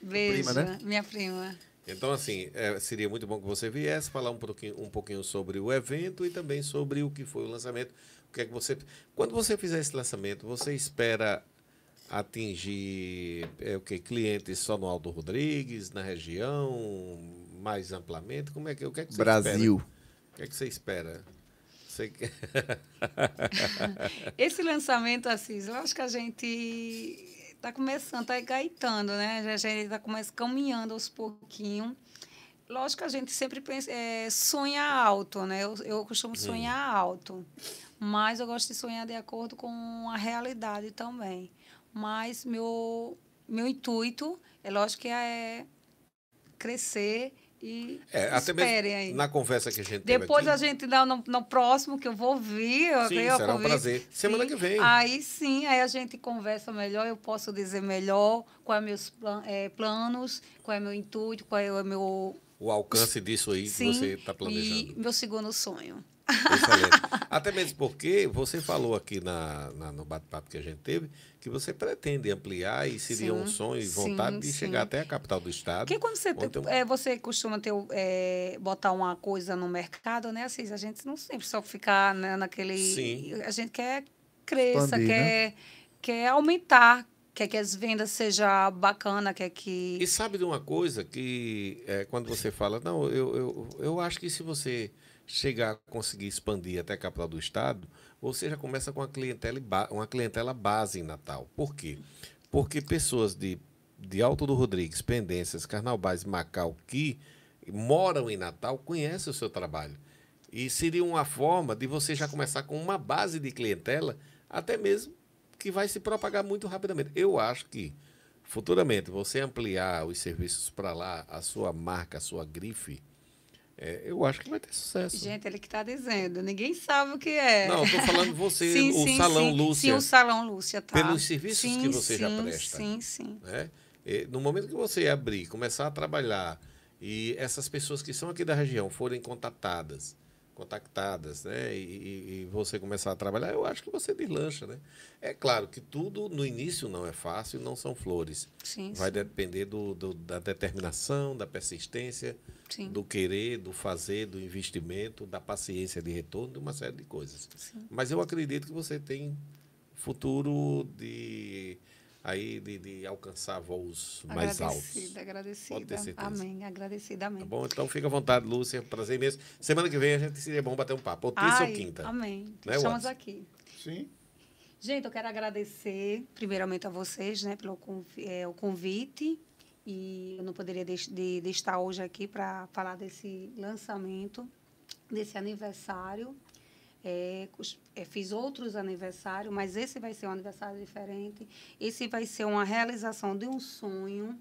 Beijo, Prima, né? minha prima. Então, assim, é, seria muito bom que você viesse falar um pouquinho, um pouquinho sobre o evento e também sobre o que foi o lançamento. O que é que você, quando você fizer esse lançamento, você espera atingir é, o que clientes só no Aldo Rodrigues, na região, mais amplamente? Como é que o que é que você Brasil. espera? O que é que você espera? Você Esse lançamento, Assis, eu acho que a gente está começando, está gaitando, né? A gente está começando caminhando aos pouquinhos. Lógico que a gente sempre pensa, é, sonha alto, né? Eu, eu costumo sonhar alto, mas eu gosto de sonhar de acordo com a realidade também. Mas meu, meu intuito, é lógico que é crescer e É, até esperem mesmo aí. na conversa que a gente Depois aqui, a gente dá no, no próximo que eu vou vir. eu Sim, será um prazer. Semana que vem. Aí sim, aí a gente conversa melhor, eu posso dizer melhor quais meus plan- eh, planos, qual é meu intuito, qual é o meu. o alcance disso aí sim, que você está planejando. E meu segundo sonho. Excelente. Até mesmo porque você falou aqui na, na- no bate-papo que a gente teve que você pretende ampliar e seria um Sim, sonho e sim, vontade de sim. chegar até a capital do estado. Porque quando você, Ou então- eh, você costuma ter, eh, botar uma coisa no mercado, né? Assim, a gente não sempre só ficar né, naquele. Sim. A gente quer cresça, Expandir, né? quer, quer aumentar, quer que as vendas sejam bacana, quer que. E sabe de uma coisa que é, quando você fala, não, eu, eu, eu acho que se você chegar a conseguir expandir até a capital do estado, você já começa com uma clientela, uma clientela base em Natal. Por quê? Porque pessoas de, de Alto do Rodrigues, Pendências, Carnaubais Macau que moram em Natal conhecem o seu trabalho. E seria uma forma de você já começar com uma base de clientela, até mesmo que vai se propagar muito rapidamente. Eu acho que futuramente você ampliar os serviços para lá, a sua marca, a sua grife, é, eu acho que vai ter sucesso. Gente, ele que está dizendo. Ninguém sabe o que é. Não, estou falando você, Sim, o sim, Salão sim. Lúcia. Sim, o Salão Lúcia, tá. Pelos serviços que você já presta. Sim, sim. né? No momento que você abrir, começar a trabalhar e essas pessoas que são aqui da região forem contatadas, contactadas, né? E, e- você começar a trabalhar, eu acho que você deslancha, né? É claro que tudo no início não é fácil, não são flores. Sim, Vai depender do, do- da determinação, da persistência, sim. do querer, do fazer, do investimento, da paciência de retorno, de uma série de coisas. Sim. Mas eu acredito que você tem futuro de aí de, de alcançar voos mais altos. Agradecida, agradecida. Pode ter certeza. Amém, agradecida, amém. Tá bom? Então fica à vontade, Lúcia. Prazer mesmo. Semana que vem a gente seria bom bater um papo. Ou terça ou quinta. Amém. Né, Estamos Watson? aqui. Sim. Gente, eu quero agradecer primeiramente a vocês, né, pelo eh, o convite. E eu não poderia deix- de, de estar hoje aqui para falar desse lançamento, desse aniversário. Cus- eh, fiz outros aniversários, mas esse vai ser um aniversário diferente. Esse vai ser uma realização de um sonho,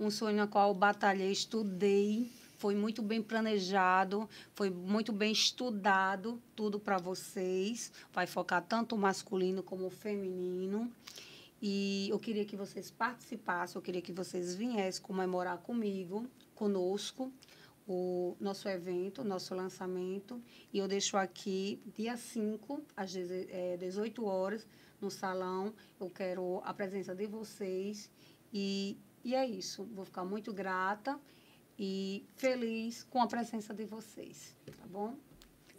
um sonho no qual batalhei, estudei, foi muito bem planejado, foi muito bem estudado, tudo para vocês. Vai focar tanto o masculino como o feminino. E eu queria que vocês participassem, eu queria que vocês viessem comemorar comigo, conosco, o nosso evento, nosso lançamento. E eu deixo aqui, dia 5, às deze- eh, 18 horas, no salão. Eu quero a presença de vocês. E, e é isso. Vou ficar muito grata e feliz com a presença de vocês. Tá bom?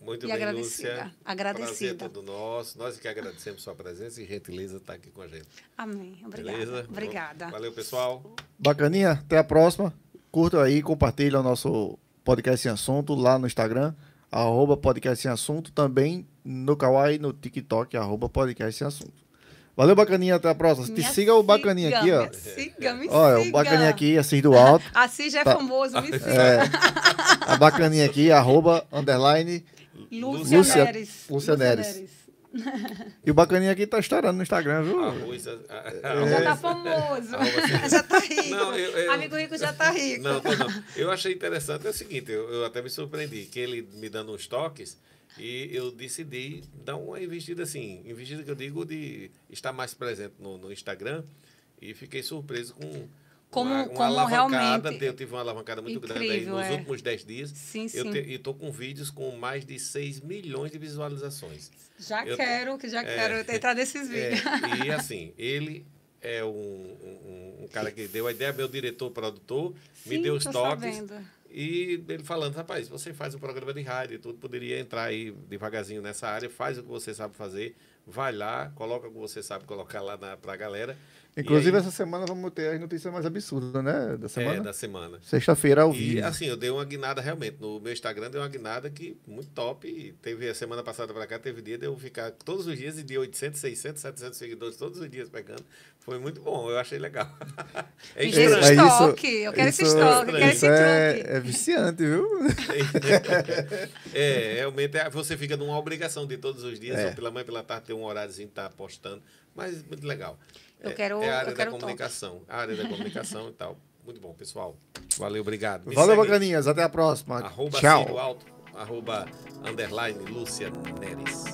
Muito E bem, agradecida. Lúcia. Agradecida. Prazer todo nosso. Nós que agradecemos sua presença e gentileza estar aqui com a gente. Amém. Obrigada. Beleza? Obrigada. Valeu, pessoal. Bacaninha. Até a próxima. curtam aí, compartilhem o nosso podcast em assunto lá no Instagram, arroba podcast em assunto, também no Kawaii, no TikTok, arroba podcast em assunto. Valeu, bacaninha, até a próxima. Me Te siga o bacaninha siga, aqui, ó. Me siga, me Olha, siga. o bacaninha aqui, assim do alto. Assim já é Tá. famoso, me siga. É, a bacaninha aqui, arroba, underline. Lúcia, Lúcia- Neres. Lúcia Neres. E o bacaninha aqui tá estourando no Instagram, viu? Arroz, a- a- Já arroz- tá famoso. Arroba- já tá rico. Não, eu- eu- Amigo rico já tá rico. Não, não. Eu achei interessante é o seguinte, eu, eu até me surpreendi, que ele me dando uns toques e eu decidi dar uma investida assim, investida que eu digo de estar mais presente no, no Instagram e fiquei surpreso com Como- uma, uma como alavancada, realmente eu tive uma alavancada muito grande aí incrível, nos é. últimos 10 dias. Sim, Eu sim. te- e tô com vídeos com mais de 6 milhões de visualizações. Já Eu- quero, que já É. quero entrar nesses É, vídeos. e assim, ele é um, um- um cara que deu a ideia, meu diretor, produtor, me Sim, deu os toques. sabendo. E ele falando, rapaz, você faz um programa de rádio e tudo, poderia entrar aí devagarzinho nessa área, faz o que você sabe fazer, vai lá, coloca o que você sabe colocar lá na, pra galera. E Inclusive, aí- essa semana vamos ter as notícias mais absurdas, né? Da semana. É, da semana. Sexta-feira ao E vivo. assim, eu dei uma guinada realmente. No meu Instagram deu uma guinada que muito top. E teve a semana passada pra cá, teve dia de eu ficar todos os dias e de 800, 600, 700 seguidores todos os dias pegando. Foi muito bom, eu achei legal. É dê É esse isso- estoque. Eu quero esse isso- estoque, eu quero esse é, é viciante, viu? É, realmente é- você fica numa obrigação de todos os dias, É. ou pela manhã, pela tarde, ter um horáriozinho estar postando. Mas muito legal. Eu É- quero- É a eu área da comunicação. A área da comunicação e tal. Muito bom, pessoal. Valeu, obrigado. Me Valeu, bacaninhas. Até a próxima. Arroba Tchau. Círio Alto, arroba underline Lúcia Neres.